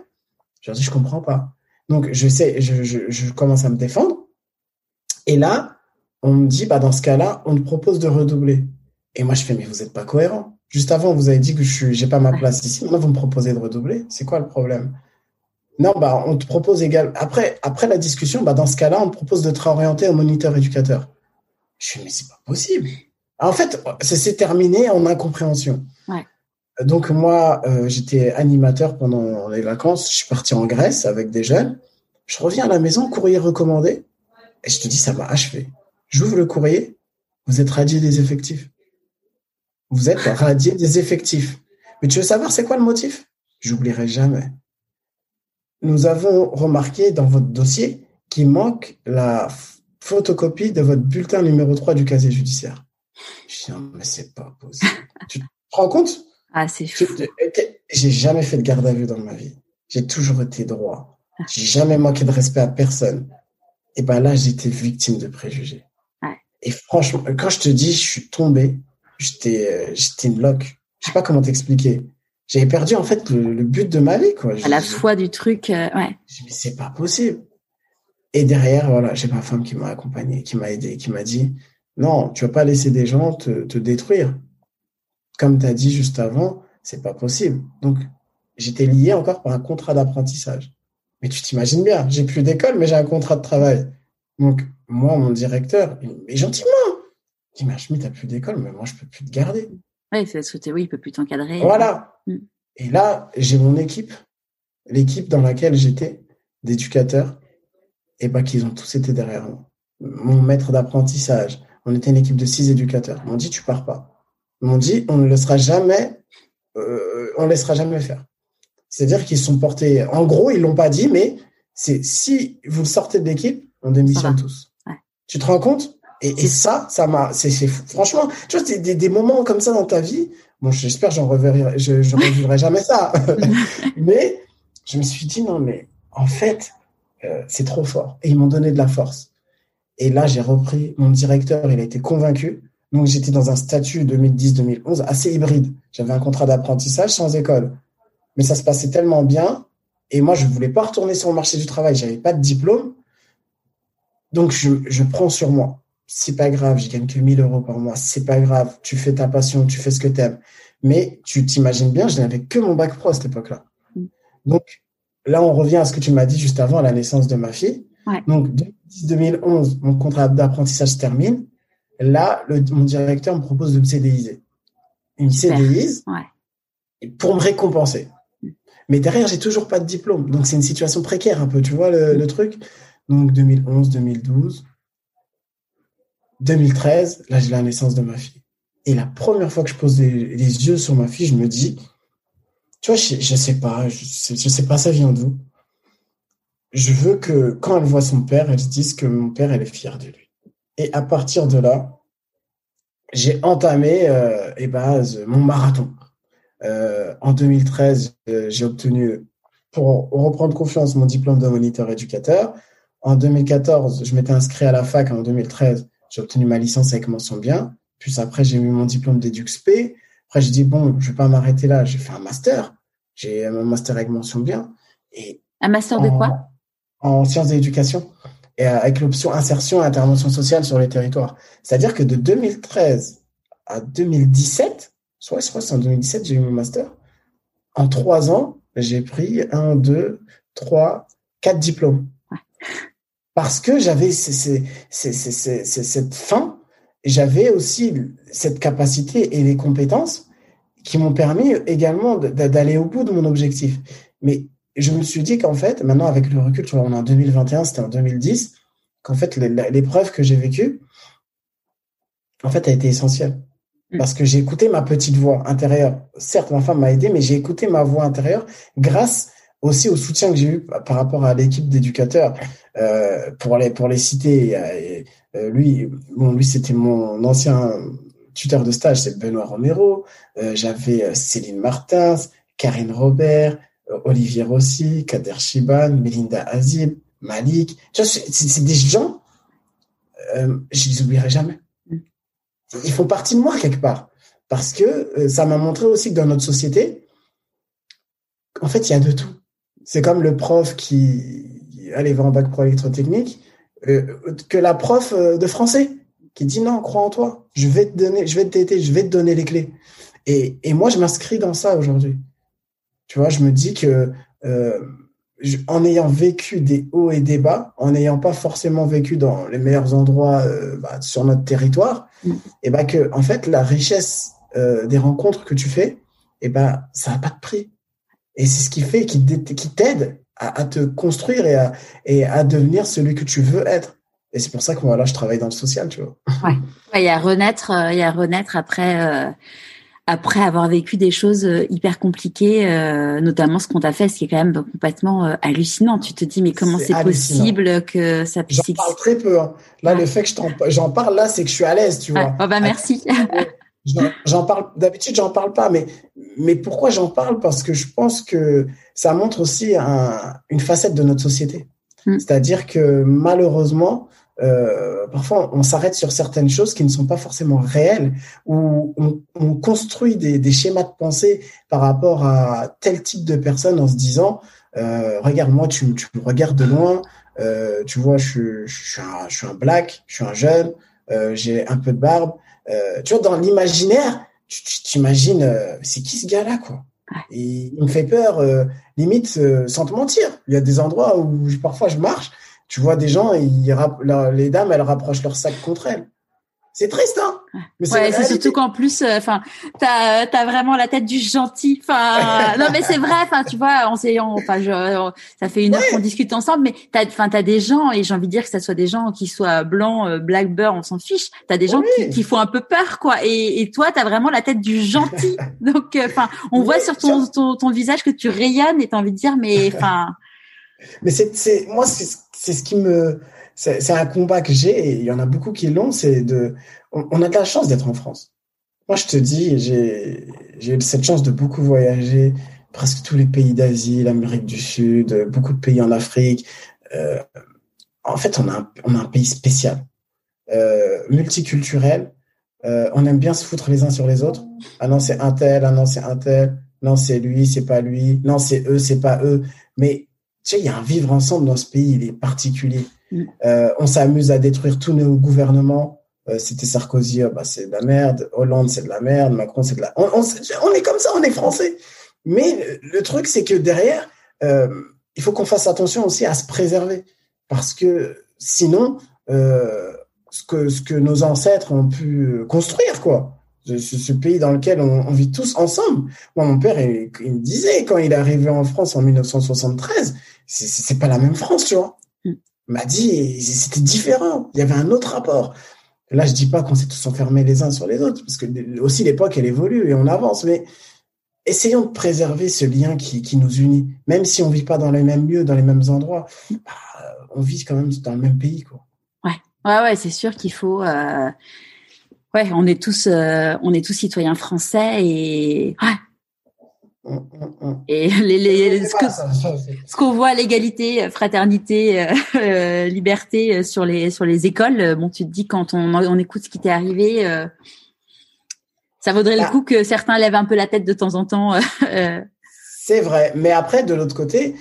Je leur dis, je comprends pas. Donc, je sais, je, je, je, commence à me défendre. Et là, on me dit, bah, dans ce cas-là, on te propose de redoubler. Et moi, je fais, mais vous n'êtes pas cohérent. Juste avant, vous avez dit que je n'ai pas ma place ici. Maintenant, vous me proposez de redoubler. C'est quoi le problème? Non, bah, on te propose également. Après, après la discussion, bah, dans ce cas-là, on te propose de te réorienter au moniteur éducateur. Je suis mais c'est pas possible. En fait, ça s'est terminé en incompréhension. Ouais. Donc moi, euh, j'étais animateur pendant les vacances. Je suis parti en Grèce avec des jeunes. Je reviens à la maison, courrier recommandé. Et je te dis, ça m'a achevé. J'ouvre le courrier. Vous êtes radié des effectifs. Vous êtes radié des effectifs. Mais tu veux savoir c'est quoi le motif? J'oublierai jamais. Nous avons remarqué dans votre dossier qu'il manque la photocopie de votre bulletin numéro 3 du casier judiciaire. Je dis, mais c'est pas possible. tu te rends compte? Ah, c'est fou. J'ai jamais fait de garde à vue dans ma vie. J'ai toujours été droit. J'ai jamais manqué de respect à personne. Et ben là, j'étais victime de préjugés. Et franchement, quand je te dis, je suis tombé, j'étais, euh, j'étais une loque. Je sais pas comment t'expliquer. J'avais perdu en fait le, but de ma vie, quoi. À la foi du truc, euh, ouais. Mais c'est pas possible. Et derrière, voilà, j'ai ma femme qui m'a accompagné, qui m'a aidé, qui m'a dit, non, tu vas pas laisser des gens te, te détruire. Comme tu as dit juste avant, c'est pas possible. Donc, j'étais lié encore par un contrat d'apprentissage. Mais tu t'imagines bien, j'ai plus d'école, mais j'ai un contrat de travail. Donc, moi, mon directeur, mais gentiment, il dit, mais tu t'as plus d'école, mais moi, je peux plus te garder. Oui, c'est ce que oui, il peut plus t'encadrer. Voilà. Mm. Et là, j'ai mon équipe, l'équipe dans laquelle j'étais, d'éducateurs, et ben, qu'ils ont tous été derrière moi. Mon maître d'apprentissage, on était une équipe de six éducateurs. Ils m'ont dit, tu pars pas. Ils m'ont dit, on ne laissera jamais, euh, on laissera jamais faire. C'est-à-dire qu'ils sont portés, en gros, ils l'ont pas dit, mais c'est si vous sortez de l'équipe, on démissionne tous. Tu te rends compte? Et, ça, ça m'a, c'est franchement, tu vois, des, des moments comme ça dans ta vie. Bon, j'espère j'en reverrai, je, je revivrai jamais ça. mais je me suis dit non, mais en fait, euh, c'est trop fort. Et ils m'ont donné de la force. Et là, j'ai repris. Mon directeur, il a été convaincu. Donc, j'étais dans un statut 2010-2011 assez hybride. J'avais un contrat d'apprentissage sans école. Mais ça se passait tellement bien. Et moi, je voulais pas retourner sur le marché du travail. J'avais pas de diplôme. Donc, je, je prends sur moi. C'est pas grave, je gagne que 1000 euros par mois. C'est pas grave. Tu fais ta passion, tu fais ce que tu aimes. Mais tu t'imagines bien, je n'avais que mon bac pro à cette époque-là. Mm. Donc, là, on revient à ce que tu m'as dit juste avant, la naissance de ma fille. Donc, 2010-2011, mon contrat d'apprentissage se termine. Là, le, mon directeur me propose de me CDIser. Une CDIse pour me récompenser. Mais derrière, j'ai toujours pas de diplôme. Donc, c'est une situation précaire un peu, tu vois le, truc. Donc, 2011, 2012, 2013, là, j'ai la naissance de ma fille. Et la première fois que je pose les, yeux sur ma fille, je me dis, tu vois, je, je sais pas, je sais, sais pas, ça vient d'où. Je veux que quand elle voit son père, elle se dise que mon père, elle est fière de lui. Et à partir de là, j'ai entamé euh, eh ben, mon marathon. Euh, en 2013, euh, j'ai obtenu, pour reprendre confiance, mon diplôme de moniteur éducateur. En 2014, je m'étais inscrit à la fac. En 2013, j'ai obtenu ma licence avec mention bien. Puis après, j'ai eu mon diplôme d'EduxP. Après, j'ai dit, bon, je vais pas m'arrêter là. J'ai fait un master. J'ai mon master avec mention bien. Et un master de quoi? En sciences de l'éducation. Et avec l'option insertion et intervention sociale sur les territoires. C'est-à-dire que de 2013 à 2017, soit je crois que c'est en 2017 j'ai eu mon master. En trois ans, j'ai pris un, deux, trois, quatre diplômes. Parce que j'avais cette fin, j'avais aussi cette capacité et les compétences qui m'ont permis également d'aller au bout de mon objectif. Mais je me suis dit qu'en fait, maintenant avec le recul, tu vois, on est en 2021, c'était en 2010, qu'en fait l'épreuve que j'ai vécue, en fait, a été essentielle. Mm. Parce que j'ai écouté ma petite voix intérieure. Certes, ma femme m'a aidé, mais j'ai écouté ma voix intérieure grâce aussi au soutien que j'ai eu par rapport à l'équipe d'éducateurs. Euh, pour les pour les citer, euh, lui, bon, lui c'était mon ancien tuteur de stage, c'est Benoît Romero. Euh, j'avais Céline Martins, Karine Robert, Olivier Rossi, Kader Chiban, Melinda Azib, Malik. C'est des gens, je les oublierai jamais ils font partie de moi quelque part. Parce que ça m'a montré aussi que dans notre société, en fait, il y a de tout. C'est comme le prof qui allait voir en bac pro électrotechnique, euh, que la prof euh, de français qui dit non, crois en toi, je vais te donner, je vais t'aider, je vais te donner les clés. Et, et moi, je m'inscris dans ça aujourd'hui. Tu vois, je me dis que euh, en ayant vécu des hauts et des bas, en n'ayant pas forcément vécu dans les meilleurs endroits euh, bah, sur notre territoire, mm. et ben que en fait la richesse euh, des rencontres que tu fais, et ben ça n'a pas de prix. Et c'est ce qui fait qui, qui t'aide à, te construire et à, et à devenir celui que tu veux être. Et c'est pour ça que moi là je travaille dans le social, tu vois. Ouais, il y a renaître, euh, il y a renaître après après avoir vécu des choses euh, hyper compliquées, euh, notamment ce qu'on t'a fait, ce qui est quand même complètement euh, hallucinant. Tu te dis mais comment c'est possible que ça puisse J'en parle très peu. Hein. Là, le fait que j'en parle là, c'est que je suis à l'aise, tu vois. Oh bah merci. J'en parle. D'habitude, j'en parle pas, mais mais pourquoi j'en parle? Parce que je pense que ça montre aussi un, une facette de notre société. Mm. C'est-à-dire que malheureusement, euh, parfois on s'arrête sur certaines choses qui ne sont pas forcément réelles, ou on, on construit des, des, schémas de pensée par rapport à tel type de personne en se disant, euh, regarde moi, tu, tu me regardes de loin, euh, tu vois, je, je, suis un, je suis un black, je suis un jeune, euh, j'ai un peu de barbe. Euh, tu vois, dans l'imaginaire, tu t'imagines, euh, c'est qui ce gars-là, quoi Et il me fait peur, euh, limite, sans te mentir. Il y a des endroits où parfois je marche, tu vois des gens, ils, les dames, elles rapprochent leur sac contre elles. C'est triste, hein mais ouais, c'est surtout qu'en plus, euh, enfin, t'as as vraiment la tête du gentil. Enfin, non, mais c'est vrai. Enfin, tu vois, on s'est, enfin, ça fait une heure qu'on discute ensemble, mais t'as, enfin, t'as des gens et j'ai envie de dire que ça soit des gens qui soient blancs, euh, black beurre, on s'en fiche. T'as des gens qui, qui, font un peu peur, quoi. Et, et toi, t'as vraiment la tête du gentil. Donc, euh, enfin, on voit sur ton, ton, ton visage que tu rayonnes et t'as envie de dire, mais enfin. mais c'est, c'est, moi, c'est ce qui me c'est un combat que j'ai et il y en a beaucoup qui l'ont, c'est de, on, a de la chance d'être en France. Moi, je te dis, j'ai eu cette chance de beaucoup voyager, presque tous les pays d'Asie, l'Amérique du Sud, beaucoup de pays en Afrique. Euh, en fait, on a un, on a un pays spécial, euh, multiculturel. Euh, on aime bien se foutre les uns sur les autres. Ah non, c'est un tel, ah non, c'est un tel. Non, c'est lui, c'est pas lui. Non, c'est eux, c'est pas eux. Mais tu sais, il y a un vivre ensemble dans ce pays, il est particulier. Mm. Euh, on s'amuse à détruire tous nos gouvernements. Euh, C'était Sarkozy, oh, bah, c'est de la merde. Hollande, c'est de la merde. Macron, c'est de la. On, on, est comme ça, on est français. Mais le truc, c'est que derrière, euh, il faut qu'on fasse attention aussi à se préserver, parce que sinon, ce que ce que nos ancêtres ont pu construire, quoi. Ce, pays dans lequel on, on, vit tous ensemble. Moi, mon père, il, il, me disait quand il est arrivé en France en 1973, c'est pas la même France, tu vois m'a dit c'était différent. Il y avait un autre rapport. Là, je dis pas qu'on s'est tous enfermés les uns sur les autres, parce que aussi l'époque elle évolue et on avance, mais essayons de préserver ce lien qui, qui nous unit, même si on vit pas dans les mêmes lieux, dans les mêmes endroits. Bah, on vit quand même dans le même pays, quoi. Ouais, ouais, ouais, c'est sûr qu'il faut. Euh... Ouais, on est tous, euh, on est tous citoyens français et et les, les, ce qu'on voit, l'égalité, fraternité, euh, euh liberté euh, sur les sur les écoles, euh, bon, tu te dis quand on, on écoute ce qui t'est arrivé, ça vaudrait le ah. coup que certains lèvent un peu la tête de temps en temps. C'est vrai, mais après de l'autre côté,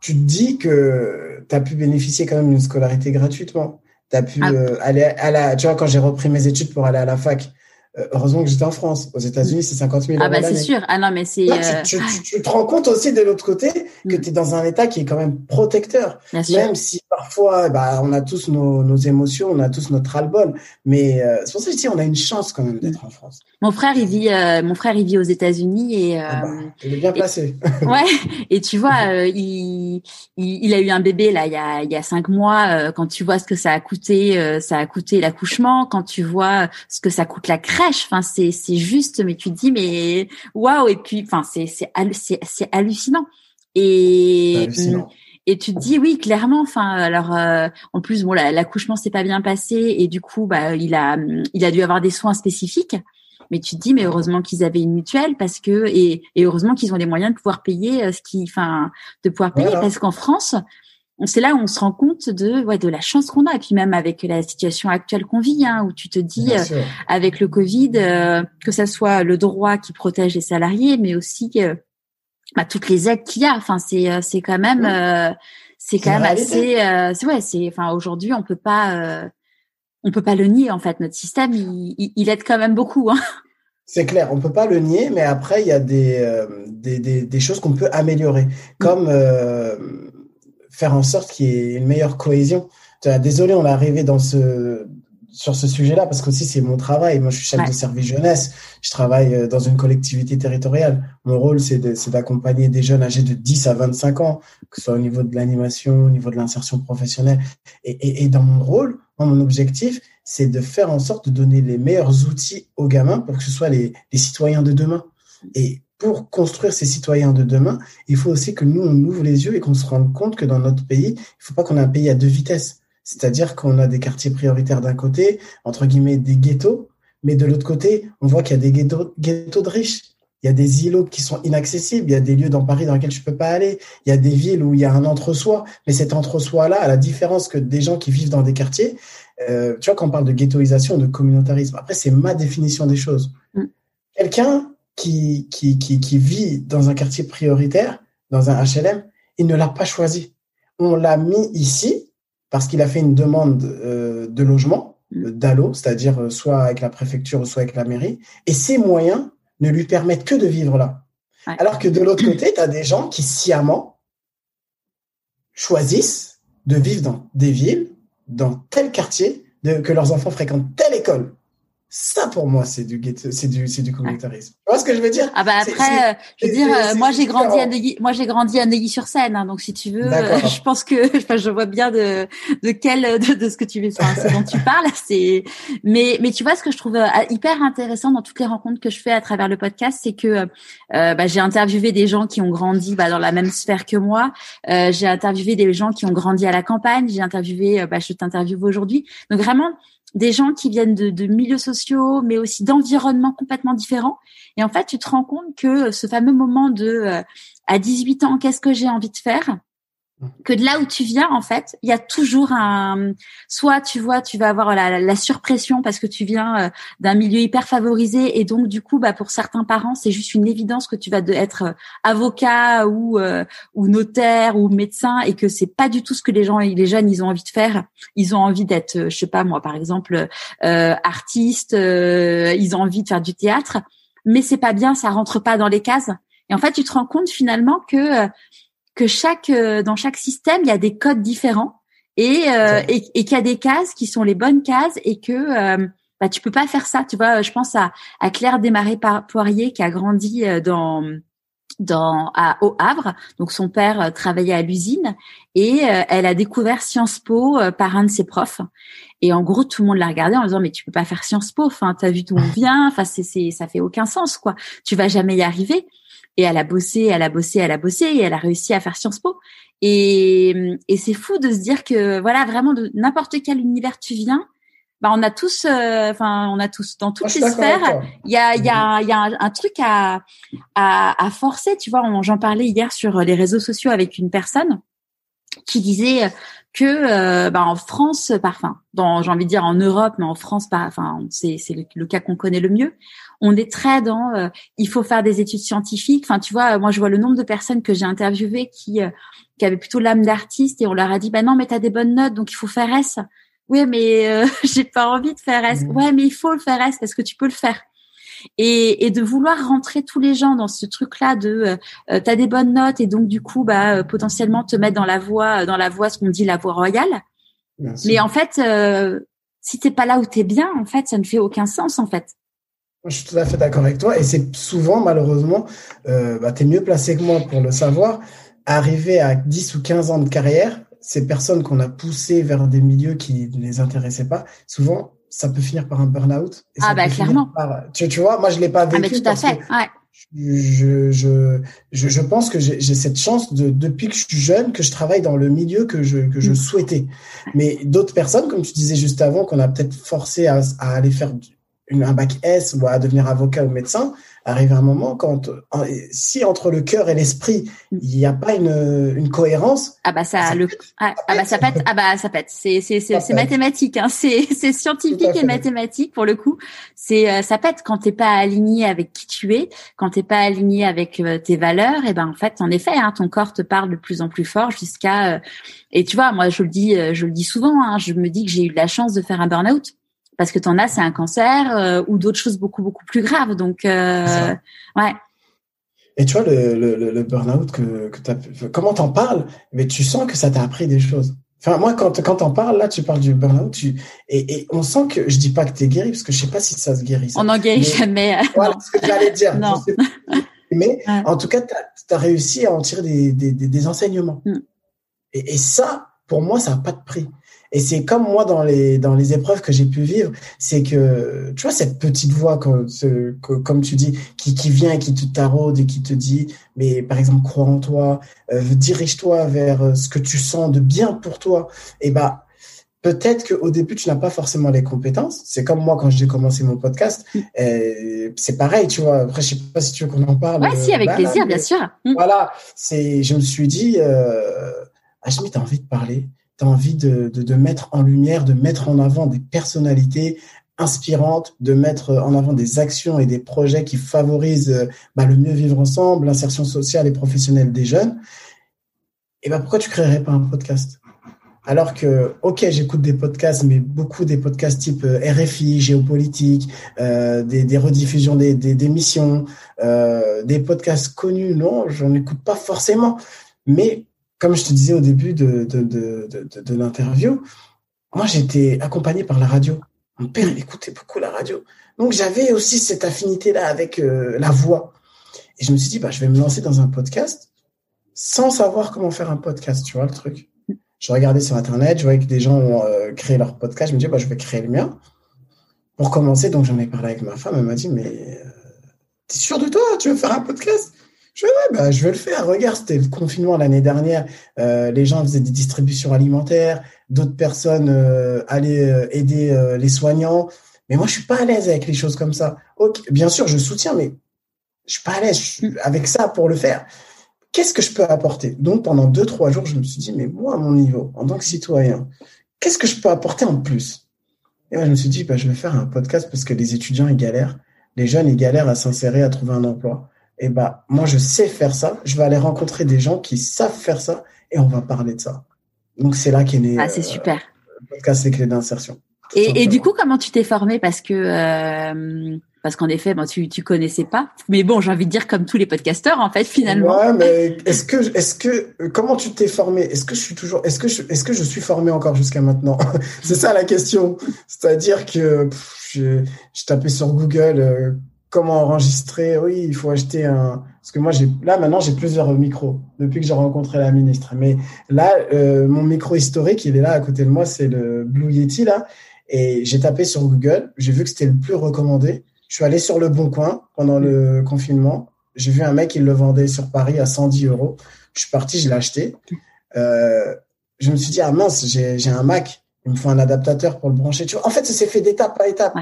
tu te dis que tu as pu bénéficier quand même d'une scolarité gratuitement. Tu as pu ah. aller à la, tu vois, quand j'ai repris mes études pour aller à la fac, euh, heureusement que j'étais en France. Aux États-Unis, c'est 50 000 ah bah c'est sûr. Ah non, mais c'est. Euh, tu, tu, te rends compte aussi de l'autre côté que mm. tu es dans un état qui est quand même protecteur. même si parfois, bah, on a tous nos, nos émotions, on a tous notre ras-le-bol. Mais euh, c'est pour ça que je dis, on a une chance quand même d'être en France. Mon frère, il vit, mon frère, il vit aux États-Unis et. Ah bah, il est bien placé. ouais. Et tu vois, il, il, il, a eu un bébé là il y a il y a cinq mois. quand tu vois ce que ça a coûté, ça a coûté l'accouchement. Quand tu vois ce que ça coûte la Enfin, c'est c'est juste, mais tu te dis mais waouh et puis enfin c'est c'est c'est hallucinant. Et et tu te dis oui clairement. Enfin alors euh, en plus bon l'accouchement s'est pas bien passé et du coup bah il a il a dû avoir des soins spécifiques. Mais tu te dis mais heureusement qu'ils avaient une mutuelle parce que et, et heureusement qu'ils ont les moyens de pouvoir payer euh, ce qui enfin de pouvoir payer parce qu'en France c'est là où on se rend compte de ouais, de la chance qu'on a. Et puis même avec la situation actuelle qu'on vit hein, où tu te dis euh, avec le Covid euh, que ça soit le droit qui protège les salariés mais aussi euh, bah, toutes les aides qu'il y a. Enfin c'est c'est quand même c'est quand même assez c'est ouais c'est enfin aujourd'hui on peut pas on peut pas le nier en fait notre système il, il, aide quand même beaucoup hein. C'est clair, on peut pas le nier, mais après il y a des des, des, des, choses qu'on peut améliorer, comme faire en sorte qu'il y ait une meilleure cohésion. Désolé, on est arrivé dans ce sur ce sujet-là parce que aussi c'est mon travail. Moi, je suis chef de service jeunesse. Je travaille euh, dans une collectivité territoriale. Mon rôle, c'est d'accompagner des jeunes âgés de 10 à 25 ans, que ce soit au niveau de l'animation, au niveau de l'insertion professionnelle. Et, et, et, dans mon rôle, mon objectif, c'est de faire en sorte de donner les meilleurs outils aux gamins pour que ce soit les, les citoyens de demain. Et pour construire ces citoyens de demain, il faut aussi que nous, on ouvre les yeux et qu'on se rende compte que dans notre pays, il ne faut pas qu'on ait un pays à deux vitesses. C'est-à-dire qu'on a des quartiers prioritaires d'un côté, entre guillemets des ghettos, mais de l'autre côté, on voit qu'il y a des ghettos, ghettos de riches. Il y a des îlots qui sont inaccessibles. Il y a des lieux dans Paris dans lesquels je peux pas aller. Il y a des villes où il y a un entre-soi. Mais cet entre-soi-là, à la différence que des gens qui vivent dans des quartiers, euh, tu vois, quand on parle de ghettoisation, de communautarisme, après, c'est ma définition des choses. Mm. Quelqu'un qui, qui, qui, qui vit dans un quartier prioritaire, dans un HLM, il ne l'a pas choisi. On l'a mis ici parce qu'il a fait une demande euh, de logement, mm. d'allo, c'est-à-dire euh, soit avec la préfecture ou soit avec la mairie, et ses moyens ne lui permettent que de vivre là. Alors que de l'autre côté, tu as des gens qui sciemment choisissent de vivre dans des villes, dans tel quartier, de, que leurs enfants fréquentent telle école. Ça, pour moi, c'est du c'est du, c'est du communautarisme. Tu vois ce que je veux dire? Ah bah après, euh, je veux dire, euh, moi j'ai grandi à Neuilly, moi j'ai grandi à Neuilly-sur-Seine, hein, donc si tu veux, euh, je pense que, je vois bien de de quel de, de ce que tu veux, enfin, ce dont tu parles. C'est, mais mais tu vois ce que je trouve hyper intéressant dans toutes les rencontres que je fais à travers le podcast, c'est que bah, j'ai interviewé des gens qui ont grandi bah, dans la même sphère que moi. j'ai interviewé des gens qui ont grandi à la campagne. J'ai interviewé, bah, je t'interviewe aujourd'hui. Donc vraiment des gens qui viennent de, milieux sociaux, mais aussi d'environnements complètement différents. Et en fait, tu te rends compte que ce fameux moment de euh, à 18 ans, qu'est-ce que j'ai envie de faire? Que de là où tu viens en fait il y a toujours un soit tu vois tu vas avoir la, la surpression parce que tu viens euh, d'un milieu hyper favorisé et donc du coup bah pour certains parents c'est juste une évidence que tu vas être euh, avocat ou euh, ou notaire ou médecin et que c'est pas du tout ce que les gens les jeunes ils ont envie de faire. Ils ont envie d'être je sais pas moi par exemple artiste ils ont envie de faire du théâtre mais c'est pas bien ça rentre pas dans les cases. Et en fait tu te rends compte finalement que que chaque euh, dans chaque système il y a des codes différents et euh, et, et qu'il y a des cases qui sont les bonnes cases et que euh, bah tu peux pas faire ça. Tu vois je pense à, à Claire Desmarais Poirier qui a grandi euh, dans dans à, au Havre. Donc son père travaillait à l'usine et elle a découvert Sciences Po par un de ses profs. Et en gros tout le monde l'a regardé en disant mais tu peux pas faire Sciences Po enfin t'as vu d'où on vient enfin c'est c'est ça fait aucun sens quoi. Tu vas jamais y arriver et elle a bossé, elle a bossé, elle a bossé et elle a réussi à faire Sciences Po. Et, et c'est fou de se dire que voilà vraiment de n'importe quel univers tu viens, bah on a tous, euh, enfin on a tous dans toutes les sphères, il y a il y a il y a un, truc à, à, à forcer, tu vois. J'en parlais hier sur les réseaux sociaux avec une personne qui disait que euh, bah, en France, enfin, dans j'ai envie de dire en Europe, mais en France, enfin, c'est c'est le, cas qu'on connaît le mieux on est très dans euh, il faut faire des études scientifiques. Enfin, tu vois, moi je vois le nombre de personnes que j'ai interviewées qui euh, qui avaient plutôt l'âme d'artiste et on leur a dit bah non mais t'as des bonnes notes donc il faut faire S. Oui mais euh, j'ai pas envie de faire S. Mmh. Ouais mais il faut le faire S parce que tu peux le faire. Et, et de vouloir rentrer tous les gens dans ce truc-là de euh, t'as des bonnes notes et donc du coup bah potentiellement te mettre dans la voie dans la voie ce qu'on dit la voie royale. Mais en fait si t'es pas là où t'es bien en fait ça ne fait aucun sens en fait. Je suis tout à fait d'accord avec toi. Et c'est souvent, malheureusement, euh, bah, tu es mieux placé que moi pour le savoir, arriver à 10 ou 15 ans de carrière, ces personnes qu'on a poussées vers des milieux qui ne les intéressaient pas, souvent, ça peut finir par un burn-out. Ah, bah, clairement. Tu, tu, vois, moi, je l'ai pas vécu. Ah, mais tout à fait, ouais. Je, je, je, je, pense que j'ai cette chance de, depuis que je suis jeune, que je travaille dans le milieu que je, que je mm. souhaitais. Mais d'autres personnes, comme tu disais juste avant, qu'on a peut-être forcé à, à aller faire une, un bac S ou à devenir avocat ou médecin, arrive un moment quand si entre le cœur et l'esprit il n'y a pas une, une cohérence ah bah ça, ça le ah, ah, bah ça pète ah bah ça pète. C'est c'est c'est mathématique hein. C'est c'est scientifique et mathématique pour le coup. C'est euh, ça pète quand t'es pas aligné avec qui tu es quand t'es pas aligné avec euh, tes valeurs. Et ben en fait en effet hein, ton corps te parle de plus en plus fort jusqu'à euh, et tu vois moi je le dis je le dis souvent hein, je me dis que j'ai eu la chance de faire un burn-out parce que t'en as, c'est un cancer euh, ou d'autres choses beaucoup beaucoup plus graves. Donc, euh, ouais. Et tu vois le, le, le burn-out que, que t'as, comment t'en parles, mais tu sens que ça t'a appris des choses. Enfin, moi, quand, quand t'en parles, là, tu parles du burn-out, tu, et, et, on sent que, je dis pas que t'es guéri, parce que je sais pas si ça se guérit. On n'en guérit jamais. Voilà ce que j'allais dire. non. Mais, en tout cas, t'as as réussi à en tirer des, des, des, enseignements. Mm. Et, et ça, pour moi, ça n'a pas de prix. Et c'est comme moi dans les dans les épreuves que j'ai pu vivre, c'est que tu vois cette petite voix comme, comme tu dis qui qui vient et qui te taraude et qui te dit mais par exemple crois en toi, euh, dirige-toi vers euh, ce que tu sens de bien pour toi. Et bah peut-être qu'au début, tu n'as pas forcément les compétences. C'est comme moi quand j'ai commencé mon podcast. Mm. c'est pareil, tu vois. Après, je sais pas si tu veux qu'on en parle. Ouais, si, avec plaisir, bien sûr. Mm. Voilà. C'est, je me suis dit, euh, tu as envie de parler? Tu as envie de, de, de, mettre en lumière, de mettre en avant des personnalités inspirantes, de mettre en avant des actions et des projets qui favorisent euh, bah, le mieux vivre ensemble, l'insertion sociale et professionnelle des jeunes. Et ben pourquoi tu créerais pas un podcast? Alors que, ok, j'écoute des podcasts, mais beaucoup des podcasts type euh, RFI, géopolitique, euh, des, des, rediffusions des, des, des missions, euh, des podcasts connus, non, j'en écoute pas forcément. Mais comme je te disais au début de, de, de, de, l'interview, moi j'étais accompagné par la radio. Mon père écoutait beaucoup la radio. Donc j'avais aussi cette affinité-là avec euh, la voix. Et je me suis dit, bah, je vais me lancer dans un podcast sans savoir comment faire un podcast, tu vois le truc je regardais sur Internet, je voyais que des gens ont euh, créé leur podcast. Je me dis, bah, je vais créer le mien. Pour commencer, donc j'en ai parlé avec ma femme. Elle m'a dit, mais euh, t'es sûr de toi? Tu veux faire un podcast? Je ouais, bah, je vais le faire. Regarde, c'était le confinement l'année dernière. Euh, les gens faisaient des distributions alimentaires. D'autres personnes euh, allaient euh, aider les soignants. Mais moi, je suis pas à l'aise avec les choses comme ça. Ok, bien sûr, je soutiens, mais je suis pas à l'aise avec ça pour le faire qu'est-ce que je peux apporter? Donc pendant deux, trois jours, je me suis dit, mais moi, à mon niveau, en tant que citoyen, qu'est-ce que je peux apporter en plus? Et moi, je me suis dit, bah, je vais faire un podcast parce que les étudiants, ils galèrent, les jeunes, ils galèrent à s'insérer, à trouver un emploi. Et bah, moi, je sais faire ça. Je vais aller rencontrer des gens qui savent faire ça et on va parler de ça. Donc c'est là qu'est né. Ah, c'est euh, super. Le podcast Les Clés d'insertion. Et, et, du coup, comment tu t'es formé? Parce que euh, parce qu'en effet, ben, tu tu connaissais pas. Mais bon, j'ai envie de dire comme tous les podcasteurs en fait finalement. Ouais, mais est-ce que est-ce que comment tu t'es formé? Est-ce que je suis toujours est-ce que je est-ce que je suis formé encore jusqu'à maintenant? C'est ça la question. C'est-à-dire que je, je tapais sur Google euh, comment enregistrer. Oui, il faut acheter un parce que moi j'ai là maintenant j'ai plusieurs micros depuis que j'ai rencontré la ministre. Mais là euh, mon micro historique, il est là à côté de moi, c'est le Blue Yeti là et j'ai tapé sur Google, j'ai vu que c'était le plus recommandé. Je suis allé sur le Bon Coin pendant le confinement. J'ai vu un mec, il le vendait sur Paris à 110 euros. Je suis parti, je l'ai acheté. Euh, je me suis dit, ah mince, j'ai un Mac, il me faut un adaptateur pour le brancher. Tu vois, en fait, ça s'est fait d'étape par étape.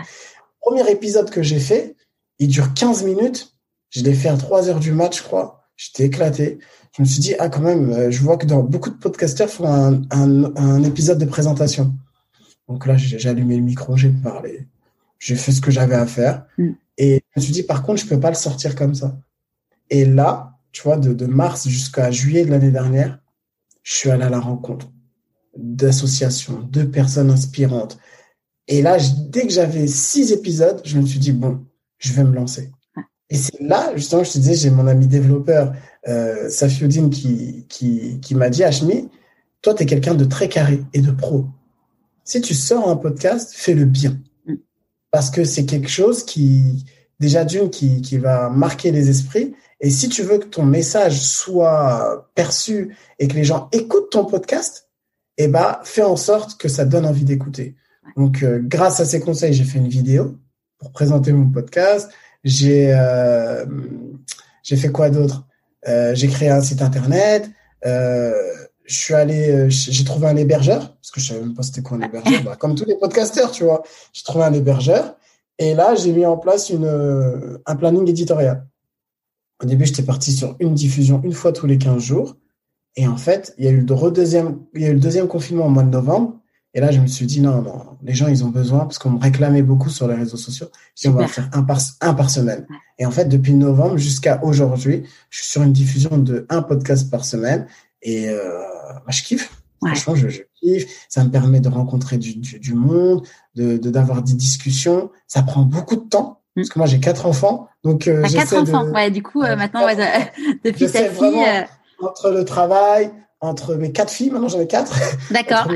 Premier épisode que j'ai fait, il dure 15 minutes. Je l'ai fait à 3 heures du match, je crois. J'étais éclaté. Je me suis dit, ah, quand même, euh, je vois que dans beaucoup de podcasteurs font un, un, un épisode de présentation. Donc là, j'ai allumé le micro, j'ai parlé j'ai fait ce que j'avais à faire. Mm. Et je me suis dit, par contre, je peux pas le sortir comme ça. Et là, tu vois, de, de mars jusqu'à juillet de l'année dernière, je suis allé à la rencontre d'associations, de personnes inspirantes. Et là, dès que j'avais six épisodes, je me suis dit, bon, je vais me lancer. Et c'est là, justement, je te disais, j'ai mon ami développeur, euh, Safiuddin, qui, qui, qui m'a dit, Hashmi, toi, tu es quelqu'un de très carré et de pro. Si tu sors un podcast, fais-le bien parce que c'est quelque chose qui, déjà d'une, qui, qui va marquer les esprits. Et si tu veux que ton message soit perçu et que les gens écoutent ton podcast, eh ben, fais en sorte que ça donne envie d'écouter. Donc, euh, grâce à ces conseils, j'ai fait une vidéo pour présenter mon podcast. J'ai euh, j'ai fait quoi d'autre? Euh, J'ai créé un site internet. Euh, je suis allé, j'ai trouvé un hébergeur, parce que je savais même pas c'était quoi un hébergeur, bah, comme tous les podcasteurs, tu vois. J'ai trouvé un hébergeur, et là, j'ai mis en place une, un planning éditorial. Au début, j'étais parti sur une diffusion une fois tous les 15 jours. Et en fait, il y a eu le deuxième, il y a eu le deuxième confinement au mois de novembre. Et là, je me suis dit, non, non, les gens, ils ont besoin, parce qu'on me réclamait beaucoup sur les réseaux sociaux. Si on va faire un par, un par semaine. Et en fait, depuis novembre jusqu'à aujourd'hui, je suis sur une diffusion de un podcast par semaine. Et euh, bah, je kiffe. Franchement, je, kiffe. Ça me permet de rencontrer du, du, monde, de d'avoir des discussions. Ça prend beaucoup de temps. Mm. Parce que moi, j'ai quatre enfants. Donc, euh, quatre enfants. Ouais, du coup, euh, maintenant, ouais, depuis ta fille. Entre le travail, entre mes quatre filles, maintenant j'en ai quatre. D'accord.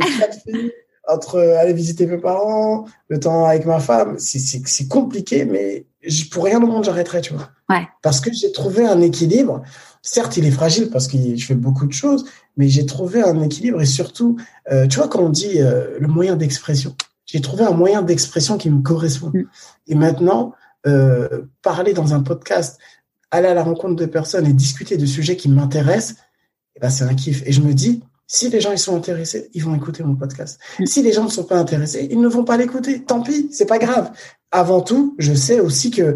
Entre, aller visiter mes parents, le temps avec ma femme, c'est compliqué, mais pour rien au monde j'arrêterai, tu vois. Ouais. Parce que j'ai trouvé un équilibre certes, il est fragile parce que je fais beaucoup de choses, mais j'ai trouvé un équilibre et surtout, euh, tu vois, quand on dit euh, le moyen d'expression, j'ai trouvé un moyen d'expression qui me correspond. Mm. Et maintenant, euh, parler dans un podcast, aller à la rencontre de personnes et discuter de sujets qui m'intéressent, eh ben, c'est un kiff. Et je me dis, Si les gens ils sont intéressés, ils vont écouter mon podcast. Mm. Si les gens ne sont pas intéressés, ils ne vont pas l'écouter. Tant pis, c'est pas grave. Avant tout, je sais aussi que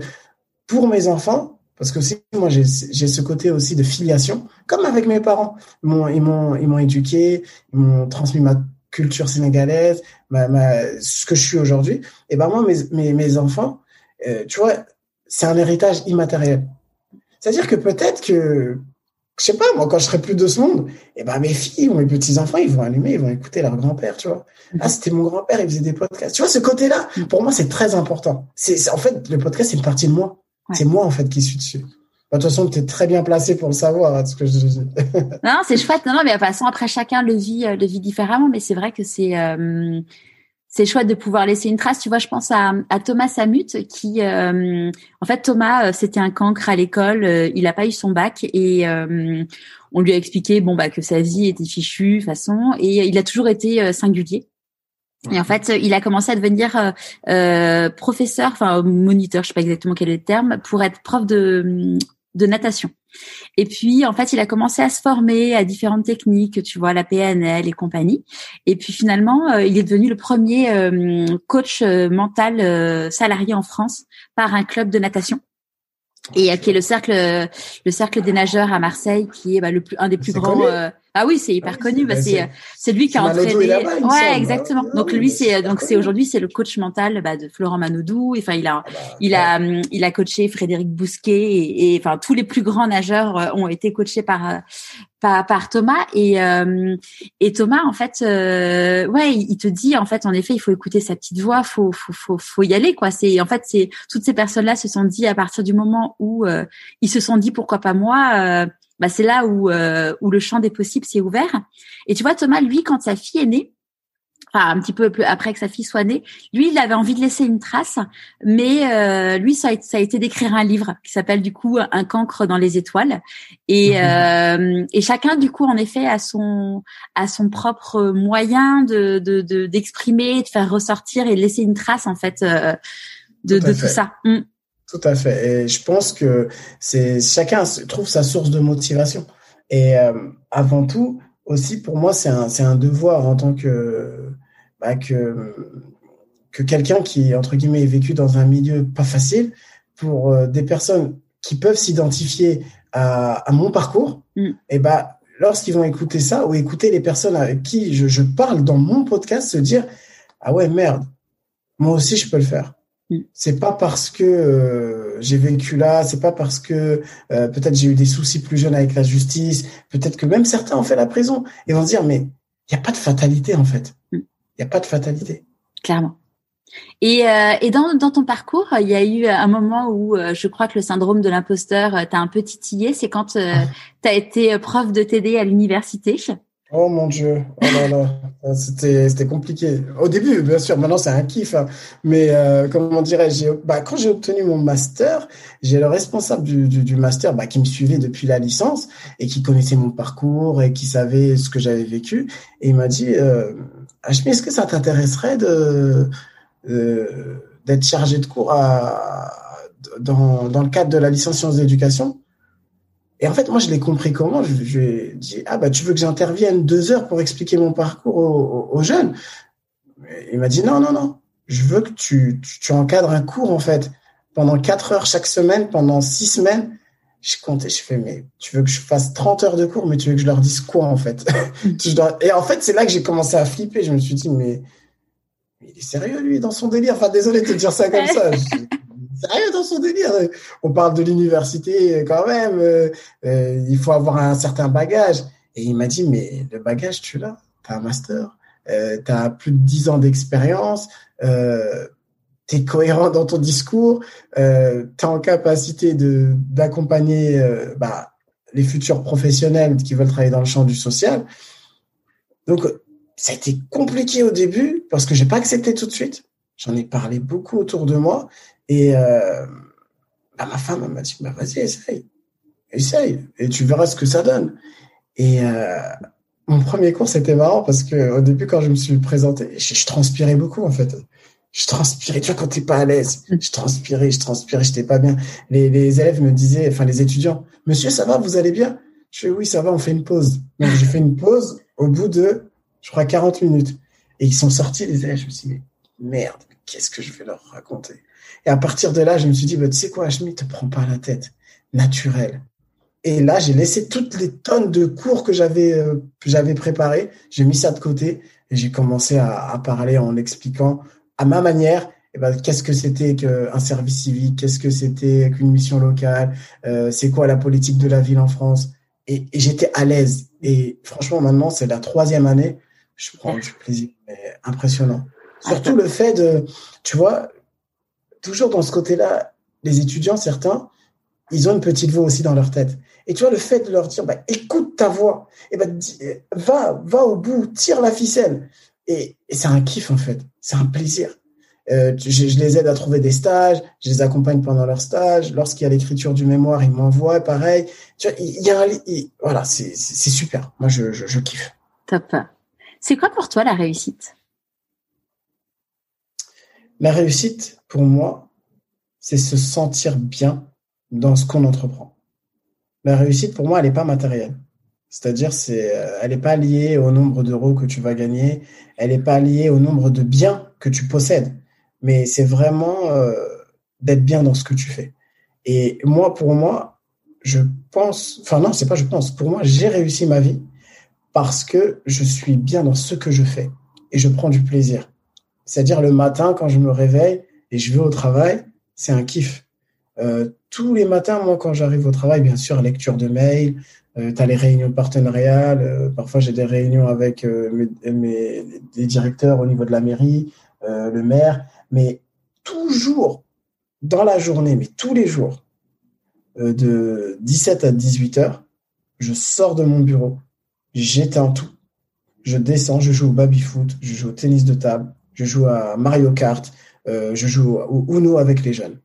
pour mes enfants, parce que aussi moi j'ai ce côté aussi de filiation, comme avec mes parents. Ils m'ont ils éduqué, ils m'ont transmis ma culture sénégalaise, ma, ma ce que je suis aujourd'hui. Et ben moi mes mes, mes enfants, euh, tu vois, c'est un héritage immatériel. C'est-à-dire que peut-être que je sais pas, moi, quand je serai plus de ce monde, eh ben, mes filles ou mes petits-enfants, ils vont allumer, ils vont écouter leur grand-père, tu vois. Ah, c'était mon grand-père, il faisait des podcasts. Tu vois, ce côté-là, pour moi, c'est très important. C'est, en fait, le podcast, c'est une partie de moi. C'est moi, en fait, qui suis dessus. Bah, de toute façon, tu es très bien placé pour le savoir, hein, ce que je dis. non, c'est chouette. Non, non, mais de toute façon, après, chacun le vit, euh, le vit différemment, mais c'est vrai que c'est, euh, c'est chouette de pouvoir laisser une trace. Tu vois, je pense à, à Thomas Samut qui, euh, en fait, Thomas, euh, c'était un cancre à l'école. Euh, il n'a pas eu son bac et on lui a expliqué, bon bah, que sa vie était fichue, de façon, et il a toujours été singulier. Et en fait, il a commencé à devenir euh, professeur, enfin moniteur, je sais pas exactement quel est le terme, pour être prof de, de natation. Et puis, en fait, il a commencé à se former à différentes techniques, tu vois, la PNL et compagnie. Et puis, finalement, euh, il est devenu le premier euh, coach euh, mental salarié en France par un club de natation et qui est le cercle le cercle des nageurs à Marseille qui est bah, le plus un des plus grands ah oui, c'est hyper ah connu. Bah, c'est c'est lui qui a entraîné. ouais, exactement. donc lui c'est donc c'est aujourd'hui c'est le coach mental bah, de Florent Manodou. Enfin il a ah bah, il a il a coaché Frédéric Bousquet et, enfin tous les plus grands nageurs euh, ont été coachés par euh, par, par Thomas et euh, et Thomas en fait ouais il te dit en fait en effet il faut écouter sa petite voix, faut faut faut faut y aller quoi. C'est en fait c'est toutes ces personnes là se sont dit à partir du moment où ils se sont dit pourquoi pas moi bah, c'est là où, euh, où le champ des possibles s'est ouvert. Et tu vois, Thomas, lui, quand sa fille est née, enfin un petit peu après que sa fille soit née, lui, il avait envie de laisser une trace, mais euh, lui, ça a, ça a été d'écrire un livre qui s'appelle du coup Un cancre dans les étoiles. Et, mhm. euh, et chacun, du coup, en effet, a son a son propre moyen de d'exprimer, de, de, faire ressortir et laisser une trace en fait de, tout, de tout ça. Mm. Tout à fait. Et je pense que c'est chacun trouve sa source de motivation. Et euh, avant tout, aussi pour moi, c'est un, devoir en tant que bah, que que quelqu'un qui entre guillemets est vécu dans un milieu pas facile pour euh, des personnes qui peuvent s'identifier à, à, mon parcours. Mm. Et bah lorsqu'ils vont écouter ça ou écouter les personnes avec qui je, je parle dans mon podcast, se dire ah ouais merde, moi aussi je peux le faire. C'est pas parce que euh, j'ai vécu là, c'est pas parce que euh, peut-être j'ai eu des soucis plus jeunes avec la justice, peut-être que même certains ont fait la prison et vont se dire mais il n'y a pas de fatalité en fait. Mm. Il n'y a pas de fatalité. Clairement. Et, euh, et dans, dans, ton parcours, il y a eu un moment où je crois que le syndrome de l'imposteur t'a un peu titillé. C'est quand tu as été prof de TD à l'université. Oh mon Dieu, oh là là, c'était compliqué. Au début, bien sûr, maintenant c'est un kiff. Hein. Mais euh, comment dirais-je bah, Quand j'ai obtenu mon master, j'ai le responsable du, du, master bah, qui me suivait depuis la licence et qui connaissait mon parcours et qui savait ce que j'avais vécu. Et il m'a dit, euh, est-ce que ça t'intéresserait de d'être chargé de cours dans, dans le cadre de la licence sciences d'éducation et en fait, moi, je l'ai compris comment. Je, je lui ai dit, ah bah, tu veux que j'intervienne deux heures pour expliquer mon parcours aux, jeunes Il m'a dit, non, non, non. Je veux que tu, tu, encadres un cours, en fait, pendant quatre heures chaque semaine, pendant six semaines. Je comptais, je fais, mais tu veux que je fasse 30 heures de cours, mais tu veux que je leur dise quoi, en fait? Et en fait, c'est là que j'ai commencé à flipper. Je me suis dit, mais, mais il est sérieux, lui, dans son délire. Enfin, désolé de te dire ça comme ça rien dans son délire. On parle de l'université quand même. Euh, euh, il faut avoir un certain bagage. Et il m'a dit, mais le bagage, tu l'as. Tu as un master. Euh, tu as plus de dix ans d'expérience. Euh, tu es cohérent dans ton discours. Euh, tu es en capacité de d'accompagner euh, bah, les futurs professionnels qui veulent travailler dans le champ du social. Donc, ça a été compliqué au début parce que j'ai pas accepté tout de suite. J'en ai parlé beaucoup autour de moi et euh, bah, ma femme m'a dit, bah, vas-y, essaye. Essaye. Et tu verras ce que ça donne. Et euh, mon premier cours, c'était marrant parce que au début, quand je me suis présenté, je, transpirais beaucoup, en fait. Je transpirais. Tu vois, quand t'es pas à l'aise, je transpirais, je transpirais, j'étais pas bien. Les, les élèves me disaient, enfin, les étudiants, monsieur, ça va, vous allez bien? Je fais oui, ça va, on fait une pause. Donc j'ai fait une pause au bout de, je crois, 40 minutes. Et ils sont sortis les élèves. Je me suis dit, merde, qu'est-ce que je vais leur raconter? Et à partir de là, je me suis dit, bah, tu sais quoi, ne te prends pas la tête. Naturel. Et là, j'ai laissé toutes les tonnes de cours que j'avais euh, préparés. J'ai mis ça de côté et j'ai commencé à, à, parler en expliquant à ma manière eh ben, qu'est-ce que c'était qu'un service civique, qu'est-ce que c'était qu'une mission locale, euh, c'est quoi la politique de la ville en France? Et, et j'étais à l'aise. Et franchement, maintenant, c'est la troisième année. Je prends du plaisir, mais impressionnant. Surtout le fait de, tu vois, toujours dans ce côté-là, les étudiants, certains, ils ont une petite voix aussi dans leur tête. Et tu vois, le fait de leur dire, bah, écoute ta voix, et bah, va, va au bout, tire la ficelle. Et, et c'est un kiff, en fait. C'est un plaisir. Euh, je, les aide à trouver des stages, je les accompagne pendant leur stage. Lorsqu'il y a l'écriture du mémoire, ils m'envoient, pareil. Tu vois, il y a un, il, voilà, c'est super. Moi, je, je, je kiffe. Top. C'est quoi pour toi la réussite? La réussite, pour moi, c'est se sentir bien dans ce qu'on entreprend. La réussite, pour moi, elle n'est pas matérielle. C'est-à-dire, c'est, euh, elle n'est pas liée au nombre d'euros que tu vas gagner, elle n'est pas liée au nombre de biens que tu possèdes, mais c'est vraiment euh, d'être bien dans ce que tu fais. Et moi, pour moi, je pense, enfin non, c'est pas je pense, pour moi, j'ai réussi ma vie parce que je suis bien dans ce que je fais et je prends du plaisir. C'est-à-dire le matin, quand je me réveille et je vais au travail, c'est un kiff. Euh, tous les matins, moi, quand j'arrive au travail, bien sûr, lecture de mails, euh, tu as les réunions partenariales, euh, parfois j'ai des réunions avec mes, mes, des directeurs au niveau de la mairie, le maire, mais toujours dans la journée, mais tous les jours, de 17 à 18 heures, je sors de mon bureau, j'éteins tout, je descends, je joue au baby-foot, je joue au tennis de table, je joue à Mario Kart, je joue au Uno avec les jeunes.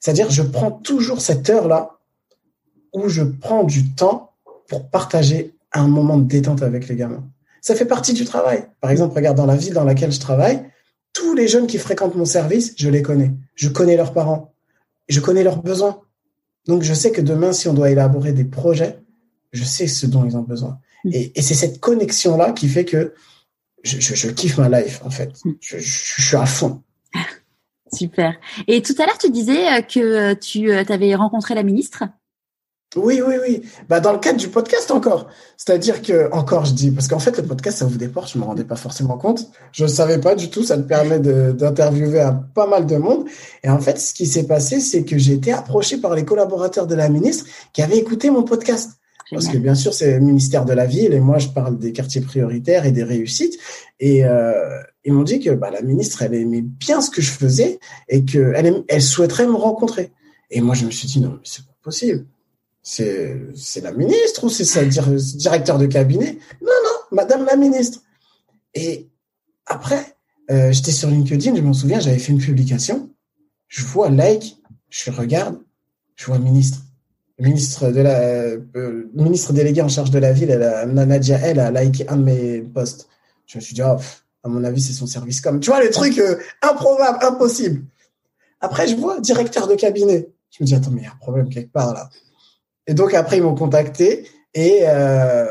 C'est-à-dire, je prends toujours cette heure-là où je prends du temps pour partager un moment de détente avec les gamins. Ça fait partie du travail. Par exemple, regarde dans la ville dans laquelle je travaille, tous les jeunes qui fréquentent mon service, je les connais. Je connais leurs parents. Je connais leurs besoins. Donc, je sais que demain, si on doit élaborer des projets, je sais ce dont ils ont besoin. Mm. Et, et c'est cette connexion-là qui fait que je, je, je, kiffe ma life, en fait. Mm. Je, je suis à fond. Super. Et tout à l'heure, tu disais euh, que euh, tu euh, avais rencontré la ministre. Oui, oui, oui. Bah, dans le cadre du podcast encore. C'est-à-dire que, encore, je dis, parce qu'en fait, le podcast, ça ouvre des portes, je me rendais pas forcément compte. Je ne savais pas du tout, ça te permet d'interviewer un pas mal de monde. Et en fait, ce qui s'est passé, c'est que j'ai été approché par les collaborateurs de la ministre qui avaient écouté mon podcast. Parce que bien sûr, c'est le ministère de la Ville et moi, je parle des quartiers prioritaires et des réussites. Et euh, ils m'ont dit que bah, la ministre, elle aimait bien ce que je faisais et qu'elle elle souhaiterait me rencontrer. Et moi, je me suis dit, non, mais c'est pas possible. C'est, la ministre ou c'est ça, directeur de cabinet? Non, non, madame la ministre. Et après, euh, j'étais sur LinkedIn, je m'en souviens, j'avais fait une publication. Je vois like, je regarde, je vois ministre ministre de la euh, ministre délégué en charge de la ville, elle a, Nadia, elle a liké un de mes posts. Je me suis dit, oh, à mon avis, c'est son service comme. Tu vois, le truc euh, improbable, impossible. Après, je vois directeur de cabinet. Je me dis, attends, mais il y a un problème quelque part là. Et donc, après, ils m'ont contacté et euh,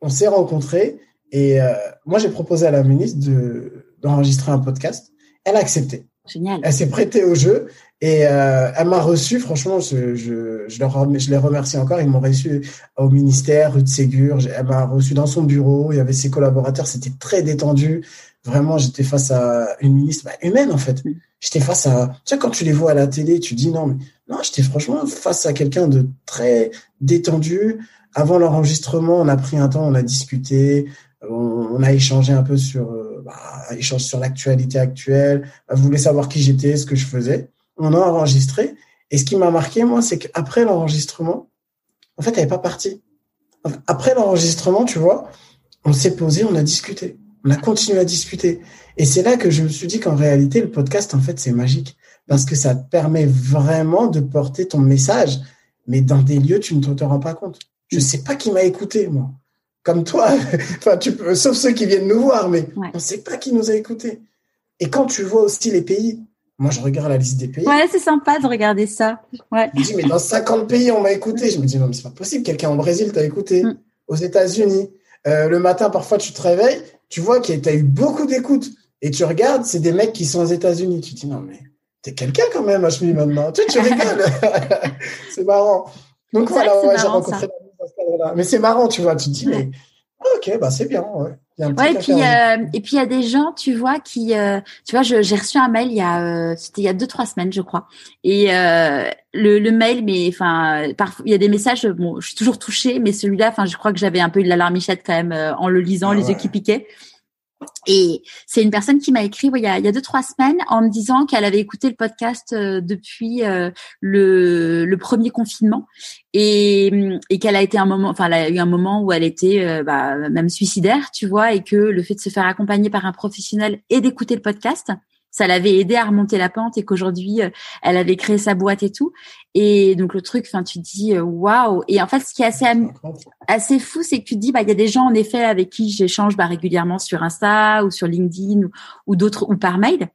on s'est rencontrés. Et euh, moi, j'ai proposé à la ministre de d'enregistrer un podcast. Elle a accepté. Génial. Elle s'est prêtée au jeu et euh, elle m'a reçu. Franchement, je, je, je, leur, je les remercie encore. Ils m'ont reçu au ministère, rue de Ségur. Elle m'a reçu dans son bureau. Il y avait ses collaborateurs. C'était très détendu. Vraiment, j'étais face à une ministre bah, humaine en fait. J'étais face à. Tu sais, quand tu les vois à la télé, tu dis non, mais non, j'étais franchement face à quelqu'un de très détendu. Avant l'enregistrement, on a pris un temps, on a discuté, on, a échangé un peu sur bah, échange sur l'actualité actuelle, elle voulait savoir qui j'étais, ce que je faisais. On a enregistré. Et ce qui m'a marqué, moi, c'est qu'après l'enregistrement, en fait, elle n'est pas partie. Après l'enregistrement, tu vois, on s'est posé, on a discuté. On a continué à discuter. Et c'est là que je me suis dit qu'en réalité, le podcast, en fait, c'est magique. Parce que ça te permet vraiment de porter ton message, mais dans des lieux, tu ne te rends pas compte. Je ne sais pas qui m'a écouté, moi comme toi, enfin, tu peux, sauf ceux qui viennent nous voir, mais ouais. on ne sait pas qui nous a écoutés. Et quand tu vois aussi les pays, Moi, je regarde la liste des pays. Ouais, c'est sympa de regarder ça. Ouais. Je me dis, mais dans 50 pays, on m'a écouté. Je me dis, non, mais c'est pas possible. Quelqu'un au Brésil t'a écouté. Mm. Aux États-Unis. Euh, le matin, parfois, tu te réveilles, tu vois que tu as eu beaucoup d'écoutes. Et tu regardes, c'est des mecs qui sont aux États-Unis. Tu te dis, non, mais t'es quelqu'un quand même, Ashmi, maintenant. Tu, tu rigoles. c'est marrant. Donc voilà, j'ai rencontré Mais c'est marrant, tu vois. Tu te dis, mais ok, bah c'est bien. Ouais. Ouais, et puis euh, et puis il y a des gens, tu vois, qui, euh, tu vois, j'ai reçu un mail il y a, euh, c'était il y a deux trois semaines, je crois. Et le, le mail, mais enfin, parfois il y a des messages. Bon, je suis toujours touchée, mais celui-là, enfin, je crois que j'avais un peu eu de l'alarmichette quand même en le lisant, ah les yeux qui piquaient. Et c'est une personne qui m'a écrit il, y a, il y a deux trois semaines en me disant qu'elle avait écouté le podcast euh, depuis euh, le, le, premier confinement et, et qu'elle a été un moment, enfin elle a eu un moment où elle était euh, bah, même suicidaire, tu vois, et que le fait de se faire accompagner par un professionnel et d'écouter le podcast, ça l'avait aidé à remonter la pente et qu'aujourd'hui euh, elle avait créé sa boîte et tout. Et donc le truc enfin tu te dis euh, waouh. Et en fait ce qui est assez assez fou c'est que tu te dis bah il y a des gens en effet avec qui j'échange bah, régulièrement sur Insta ou sur LinkedIn ou, d'autres ou par mail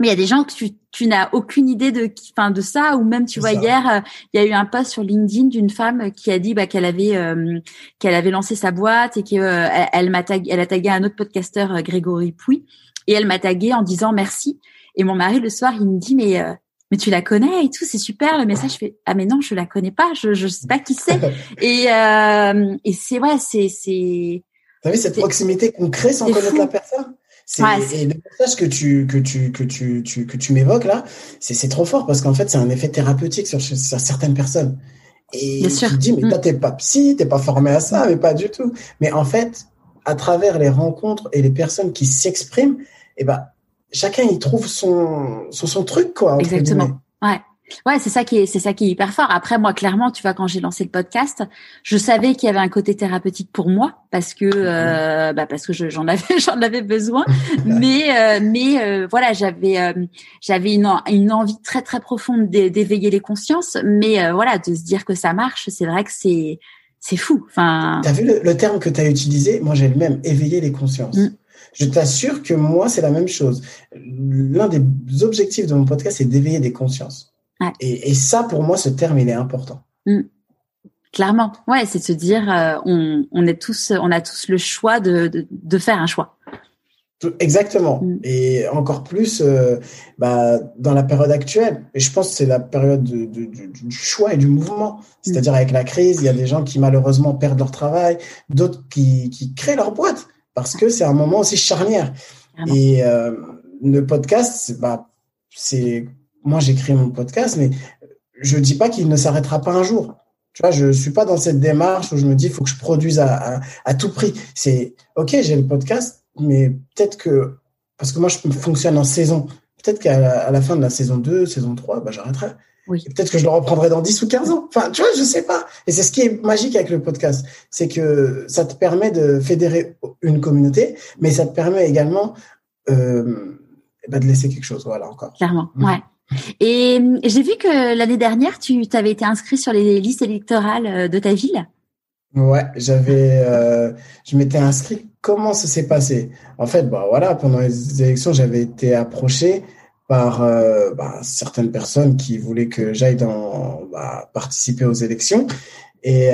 mais il y a des gens que tu, tu n'as aucune idée de enfin de ça ou même tu vois hier euh, il y a eu un post sur LinkedIn d'une femme qui a dit bah, qu'elle avait qu'elle avait lancé sa boîte et qu'elle elle, m'a elle a tagué un autre podcasteur Grégory Pouy et elle m'a tagué en disant merci. Et mon mari, le soir, il me dit, mais, euh, mais tu la connais et tout, c'est super. Le message fait, ah, mais non, je la connais pas, je, je sais pas qui c'est. et, euh, et c'est, ouais, c'est, c'est. T'as vu cette proximité qu'on crée sans connaître la personne? C'est, et le message que tu, que tu, que tu, tu que tu m'évoques là, c'est, c'est trop fort parce qu'en fait, c'est un effet thérapeutique sur, sur certaines personnes. Et tu te dis, mais toi, mm. t'es pas psy, t'es pas formé à ça, mais pas du tout. Mais en fait, à travers les rencontres et les personnes qui s'expriment, eh ben, chacun y trouve son, son, truc, quoi. Exactement. Ouais. Ouais, c'est ça qui est, c'est ça qui est hyper fort. Après, moi, clairement, tu vois, quand j'ai lancé le podcast, je savais qu'il y avait un côté thérapeutique pour moi parce que, euh, bah, parce que j'en avais, j'en avais besoin. mais, euh, mais euh, voilà, j'avais, j'avais une, une envie très très profonde d'éveiller les consciences. Mais voilà, de se dire que ça marche, c'est vrai que c'est, c'est fou. Enfin. T'as vu le, terme que tu as utilisé? Moi, j'ai le même. Éveiller les consciences. Mm. Je t'assure que moi, c'est la même chose. L'un des objectifs de mon podcast, c'est d'éveiller des consciences. Ouais. Et, et, ça, pour moi, ce terme, il est important. Mm. Clairement, ouais, c'est se dire, euh, on, on, est tous, on a tous le choix de, de, de faire un choix. Exactement. Mm. Et encore plus euh, bah, dans la période actuelle. Et je pense que c'est la période de, de, du choix et du mouvement. Mm. C'est-à-dire avec la crise, il y a des gens qui malheureusement perdent leur travail, d'autres qui, qui créent leur boîte parce que c'est un moment aussi charnière. Et euh, le podcast, bah, c'est moi j'ai créé mon podcast, mais je dis pas qu'il ne s'arrêtera pas un jour. Tu vois, je suis pas dans cette démarche où je me dis il faut que je produise à, à, à tout prix. C'est ok, j'ai le podcast, mais peut-être que parce que moi je fonctionne en saison. Peut-être qu'à la, la, fin de la saison 2, saison 3, bah, j'arrêterai. Oui. Peut-être que je le reprendrai dans 10 ou 15 ans. Enfin, tu vois, je sais pas. Et c'est ce qui est magique avec le podcast. C'est que ça te permet de fédérer une communauté, mais ça te permet également euh, bah, de laisser quelque chose. Voilà, encore. Clairement, mm. ouais. Et j'ai vu que l'année dernière, tu avais été inscrit sur les listes électorales euh, de ta ville. Ouais, j'avais, euh, je m'étais inscrit. Comment ça s'est passé? En fait, bah voilà, pendant les élections, j'avais été approché par euh, bah, certaines personnes qui voulaient que j'aille dans bah, participer aux élections et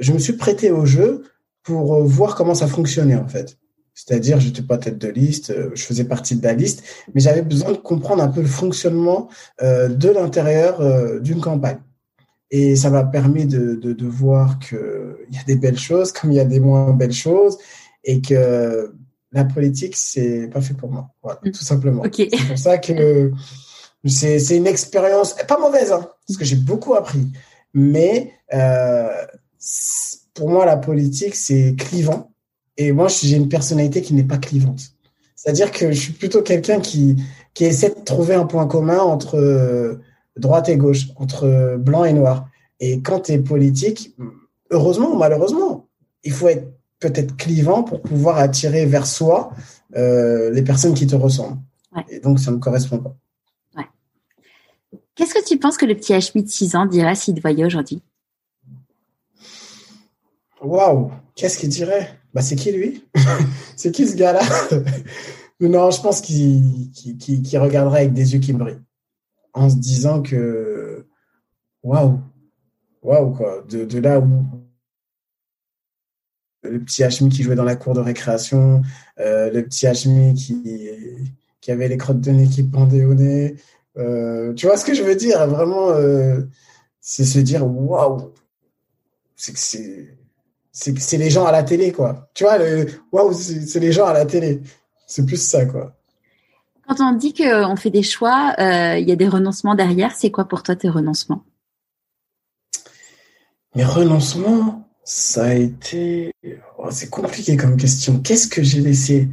je me suis prêté au jeu pour voir comment ça fonctionnait en fait. C'est-à-dire, j'étais pas tête de liste, euh, je faisais partie de la liste, mais j'avais besoin de comprendre un peu le fonctionnement euh, de l'intérieur euh, d'une campagne. Et ça m'a permis de, de, de voir qu'il y a des belles choses comme il y a des moins belles choses et que la politique, c'est pas fait pour moi. Voilà, mm. tout simplement. C'est pour ça que c'est une expérience pas mauvaise, hein, parce que j'ai beaucoup appris. Mais euh, pour moi, la politique, c'est clivant. Et moi, j'ai une personnalité qui n'est pas clivante. C'est-à-dire que je suis plutôt quelqu'un qui, qui essaie de trouver un point commun entre euh, droite et gauche, entre blanc et noir. Et quand tu es politique, heureusement ou malheureusement, il faut être peut-être clivant pour pouvoir attirer vers soi euh, les personnes qui te ressemblent. Et donc, ça ne me correspond pas. Ouais. Qu'est-ce que tu penses que le petit Hmi de 6 ans dirait s'il te voyait aujourd'hui? Waouh Qu'est-ce qu'il dirait? Bah, C'est qui lui? C'est qui ce gars-là? Non, je pense qu'il qu regarderait avec des yeux qui brillent, en se disant que waouh, waouh quoi, de, là où le petit Hachmi qui jouait dans la cour de récréation, euh, le petit Hachmi qui, qui avait les crottes de nez qui pendaient au nez. Euh, tu vois ce que je veux dire? Vraiment, euh, c'est se dire waouh, c'est que c'est c'est les gens à la télé quoi. Tu vois le waouh, c'est les gens à la télé. C'est plus ça quoi. Quand on dit qu'on fait des choix, il y a des renoncements derrière. C'est quoi pour toi tes renoncements? Mes renoncements, ça a été. Oh, c'est compliqué comme question. Qu'est-ce que j'ai laissé?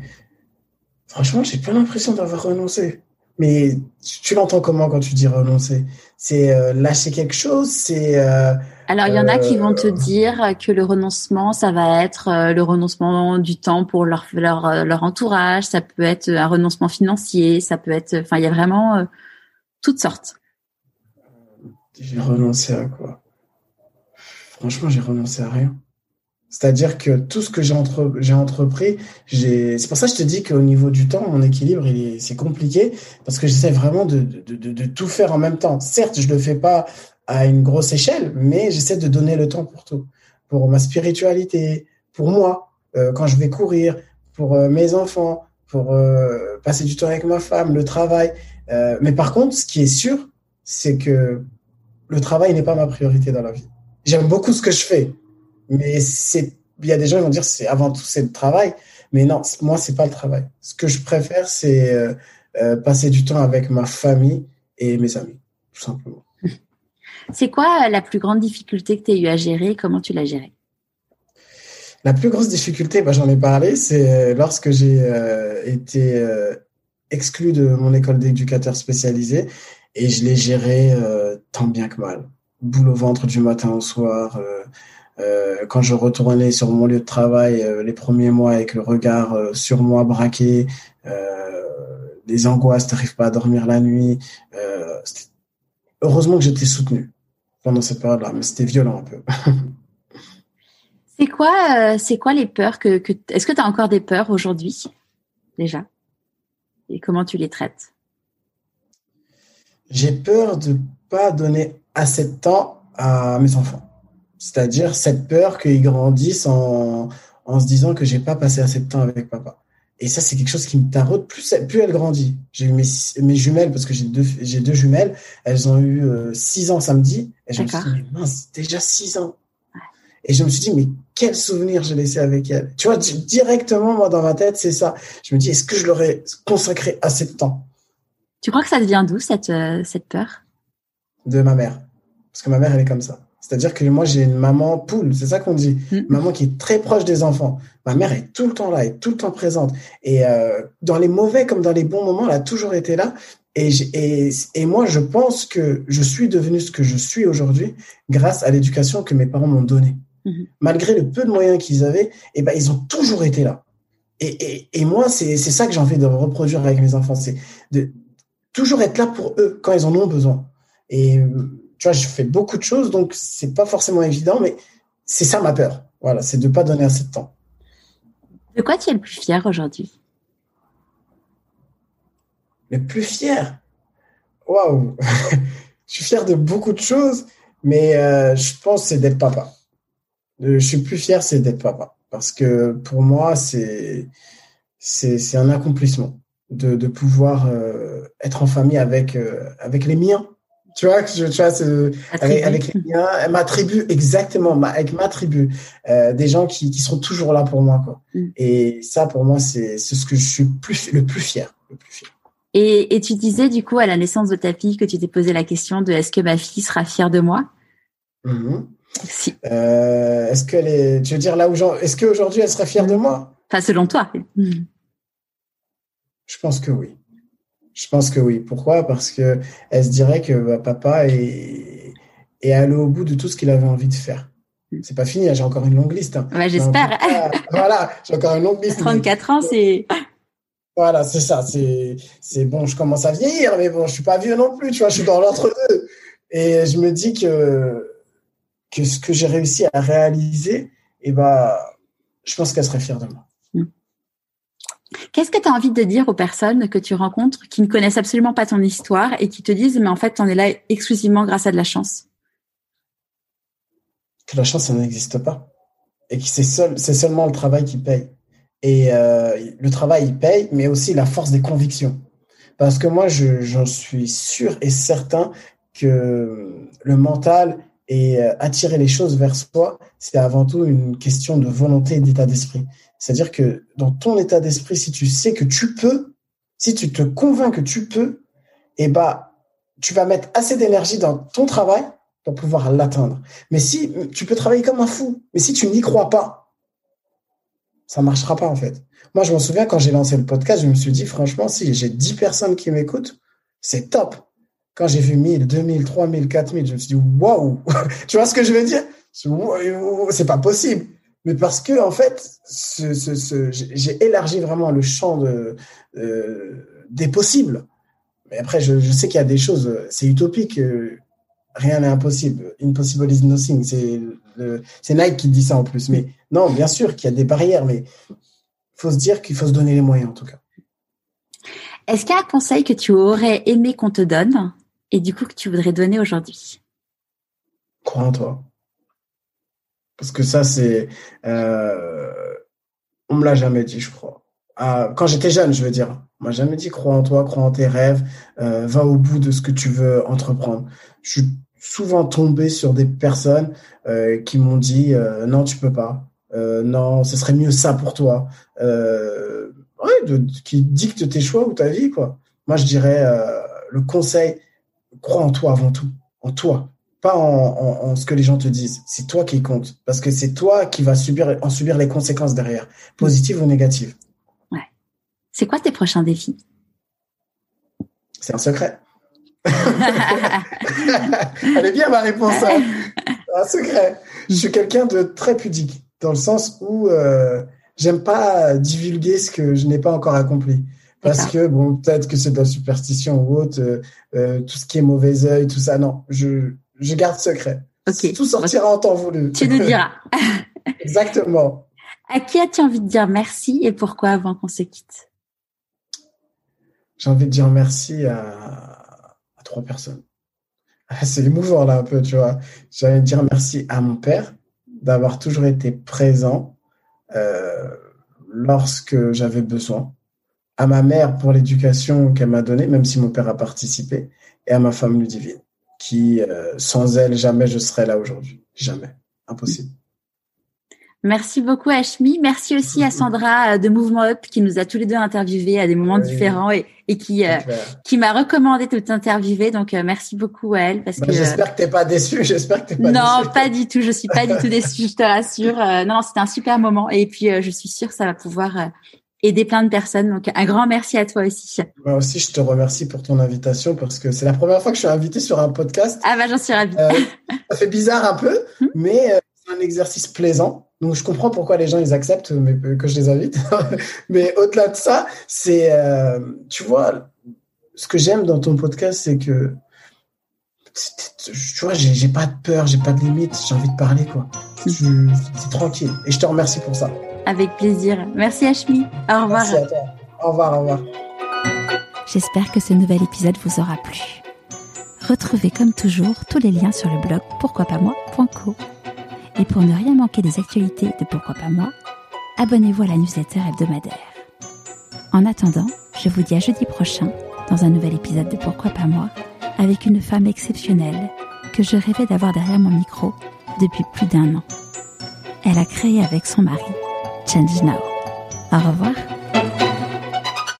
Franchement, j'ai pas l'impression d'avoir renoncé. Mais tu, l'entends comment quand tu dis renoncer? C'est euh, lâcher quelque chose? C'est. Euh, Alors, il y en a qui vont te euh, dire que le renoncement, ça va être le renoncement du temps pour leur, leur, leur entourage, ça peut être un renoncement financier, ça peut être. Enfin, il y a vraiment toutes sortes. J'ai renoncé à quoi? Franchement, j'ai renoncé à rien. C'est-à-dire que tout ce que j'ai entre, entrepris, c'est pour ça que je te dis qu'au niveau du temps, mon équilibre, il c'est compliqué parce que j'essaie vraiment de, de, de, tout faire en même temps. Certes, je le fais pas à une grosse échelle, mais j'essaie de donner le temps pour tout. Pour ma spiritualité, pour moi, euh, quand je vais courir, pour euh, mes enfants, pour euh, passer du temps avec ma femme, le travail. mais par contre, ce qui est sûr, c'est que le travail n'est pas ma priorité dans la vie j'aime beaucoup ce que je fais, mais c'est, il y a des gens qui vont dire c'est avant tout c'est le travail, mais non, moi c'est pas le travail. Ce que je préfère c'est euh, euh, passer du temps avec ma famille et mes amis, tout simplement. C'est quoi la plus grande difficulté que tu as eu à gérer? Comment tu l'as gérée? La plus grosse difficulté, bah, j'en ai parlé, c'est lorsque j'ai euh, été exclu de mon école d'éducateur spécialisé et je l'ai géré tant bien que mal boule au ventre du matin au soir. Euh, euh, quand je retournais sur mon lieu de travail euh, les premiers mois avec le regard sur moi braqué, les angoisses, t'arrives pas à dormir la nuit. heureusement que j'étais soutenu pendant cette période-là, mais c'était violent un peu. c'est quoi, c'est quoi les peurs que, que est-ce que tu as encore des peurs aujourd'hui déjà? Et comment tu les traites? J'ai peur de pas donner assez de temps à mes enfants. C'est-à-dire cette peur qu'ils grandissent en, en se disant que j'ai pas passé assez de temps avec papa. Et ça, c'est quelque chose qui me taraude. Plus, plus elle grandit. J'ai eu mes, mes, jumelles, parce que j'ai deux, j'ai deux jumelles. Elles ont eu euh, six ans samedi. Et je me suis dit, mais mince, déjà six ans. Et je me suis dit, mais quel souvenir j'ai laissé avec elles. Tu vois, directement, moi, dans ma tête, c'est ça. Je me dis, est-ce que je leur ai consacré assez de temps? Tu crois que ça devient d'où, cette, euh, cette peur? De ma mère. Parce que ma mère, elle est comme ça. C'est-à-dire que moi, j'ai une maman poule, c'est ça qu'on dit. Mm. Maman qui est très proche des enfants. Ma mère est tout le temps là, est tout le temps présente. Et euh, dans les mauvais comme dans les bons moments, elle a toujours été là. Et, et, et moi, je pense que je suis devenu ce que je suis aujourd'hui grâce à l'éducation que mes parents m'ont donnée. Mm-hmm. Malgré le peu de moyens qu'ils avaient, eh ben, ils ont toujours été là. Et, et, et moi, c'est ça que j'ai envie de reproduire avec mes enfants. C'est de toujours être là pour eux quand ils en ont besoin. Et tu vois, je fais beaucoup de choses, donc c'est pas forcément évident, mais c'est ça ma peur. Voilà, c'est de pas donner assez de temps. De quoi tu es le plus fier aujourd'hui? Le plus fier? Waouh Je suis fier de beaucoup de choses, mais euh, je pense c'est d'être papa. Je suis plus fier, c'est d'être papa. Parce que pour moi, c'est c'est un accomplissement de, de pouvoir euh, être en famille avec, euh, avec les miens tu vois, tu vois avec, avec, les miens, ma tribu, exactement, avec ma tribu, euh, des gens qui, qui sont toujours là pour moi. Quoi. Mm. Et ça, pour moi, c'est ce que je suis plus, le plus fier. Le plus fier. Et, et, tu disais, du coup, à la naissance de ta fille, que tu t'es posé la question de est-ce que ma fille sera fière de moi? Mm-hmm. si. euh, Est-ce qu'elle est, tu veux dire là où est-ce qu'aujourd'hui elle sera fière de moi? Enfin, selon toi. Je pense que oui. Je pense que oui. Pourquoi? Parce que elle se dirait que bah, papa est, est allé au bout de tout ce qu'il avait envie de faire. C'est pas fini, j'ai encore une longue liste. Hein. J'espère. voilà, j'ai encore une longue liste. 34 ans, c'est. Voilà, c'est ça. C'est, c'est bon, je commence à vieillir, mais bon, je suis pas vieux non plus, tu vois, je suis dans l'entre-deux. Et je me dis que, que ce que j'ai réussi à réaliser, et eh ben, je pense qu'elle serait fière de moi. Qu'est-ce que tu as envie de dire aux personnes que tu rencontres qui ne connaissent absolument pas ton histoire et qui te disent mais en fait en es là exclusivement grâce à de la chance? Que la chance ça n'existe pas et que c'est seulement le travail qui paye. Et euh, le travail il paye, mais aussi la force des convictions. Parce que moi, j'en suis sûr et certain que le mental et euh, attirer les choses vers soi, c'est avant tout une question de volonté et d'état d'esprit. C'est-à-dire que dans ton état d'esprit, si tu sais que tu peux, si tu te convaincs que tu peux, eh ben, tu vas mettre assez d'énergie dans ton travail pour pouvoir l'atteindre. Mais si tu peux travailler comme un fou, mais si tu n'y crois pas, ça marchera pas en fait. Moi, je me souviens quand j'ai lancé le podcast, je me suis dit franchement, si j'ai 10 personnes qui m'écoutent, c'est top. Quand j'ai vu 1000, 2000, 3000, 4000, je me suis dit waouh. tu vois ce que je veux dire? C'est pas possible. Mais parce que en fait, ce, ce, ce, j'ai élargi vraiment le champ de, euh, des possibles. Mais après, je, je sais qu'il y a des choses, c'est utopique. Euh, rien n'est impossible. Impossible is nothing. C'est c'est Nike qui dit ça en plus. Mais non, bien sûr qu'il y a des barrières, mais faut se dire qu'il faut se donner les moyens en tout cas. Est-ce qu'il y a un conseil que tu aurais aimé qu'on te donne et du coup que tu voudrais donner aujourd'hui? Crois en toi. Parce que ça, c'est. Euh, on me l'a jamais dit, je crois. Ah, quand j'étais jeune, je veux dire. On m'a jamais dit crois en toi, crois en tes rêves, euh, va au bout de ce que tu veux entreprendre. Je suis souvent tombé sur des personnes euh, qui m'ont dit euh, non, tu peux pas. Non, ce serait mieux ça pour toi. Ouais, qui dicte tes choix ou ta vie, quoi. Moi, je dirais le conseil crois en toi avant tout, en toi, pas en, en, ce que les gens te disent. C'est toi qui compte, parce que c'est toi qui vas subir en subir les conséquences derrière, positives ou négatives. Ouais. C'est quoi tes prochains défis? C'est un secret. Elle est bien ma réponse. Hein. Un secret. Je suis quelqu'un de très pudique, dans le sens où euh, j'aime pas divulguer ce que je n'ai pas encore accompli. Parce que, bon, peut-être que c'est de la superstition ou autre, euh, euh, tout ce qui est mauvais œil, tout ça, non, je, je garde secret. Tout sortira en temps voulu. Tu nous diras. Exactement. À qui as-tu envie de dire merci et pourquoi avant qu'on se quitte? J'ai envie de dire merci à, à trois personnes. C'est émouvant là un peu, tu vois. J'ai envie de dire merci à mon père d'avoir toujours été présent euh, lorsque j'avais besoin à ma mère pour l'éducation qu'elle m'a donnée, même si mon père a participé, et à ma femme Ludivine, qui, euh, sans elle, jamais je serais là aujourd'hui. Jamais. Impossible. Merci beaucoup Ashmi. Merci aussi à Sandra euh, de Mouvement Up qui nous a tous les deux interviewés à des moments oui. différents et, et qui euh, qui m'a recommandé de t'interviewer. Donc euh, merci beaucoup à elle parce bah, que j'espère que t'es pas déçu. J'espère que t'es pas non, pas du tout. Je suis pas du tout déçue. Je te rassure. Non, c'était un super moment et puis je suis sûre que ça va pouvoir aider plein de personnes. Donc un grand merci à toi aussi. Moi aussi, je te remercie pour ton invitation parce que c'est la première fois que je suis invité sur un podcast. Ah bah j'en suis ravie. ça fait bizarre un peu, mais c'est un exercice plaisant. Donc je comprends pourquoi les gens ils acceptent mais que je les invite. mais au-delà de ça, c'est euh, tu vois ce que j'aime dans ton podcast, c'est que tu vois, j'ai pas de peur, j'ai pas de limite, j'ai envie de parler quoi. C'est tranquille et je te remercie pour ça. Avec plaisir. Merci Ashmi. Au revoir. Merci à toi. Au revoir, au revoir. J'espère que ce nouvel épisode vous aura plu. Retrouvez comme toujours tous les liens sur le blog pourquoipasmoi.co. Et pour ne rien manquer des actualités de Pourquoi pas moi, abonnez-vous à la newsletter hebdomadaire. En attendant, je vous dis à jeudi prochain dans un nouvel épisode de Pourquoi pas moi avec une femme exceptionnelle que je rêvais d'avoir derrière mon micro depuis plus d'un an. Elle a créé avec son mari Change Now. Au revoir.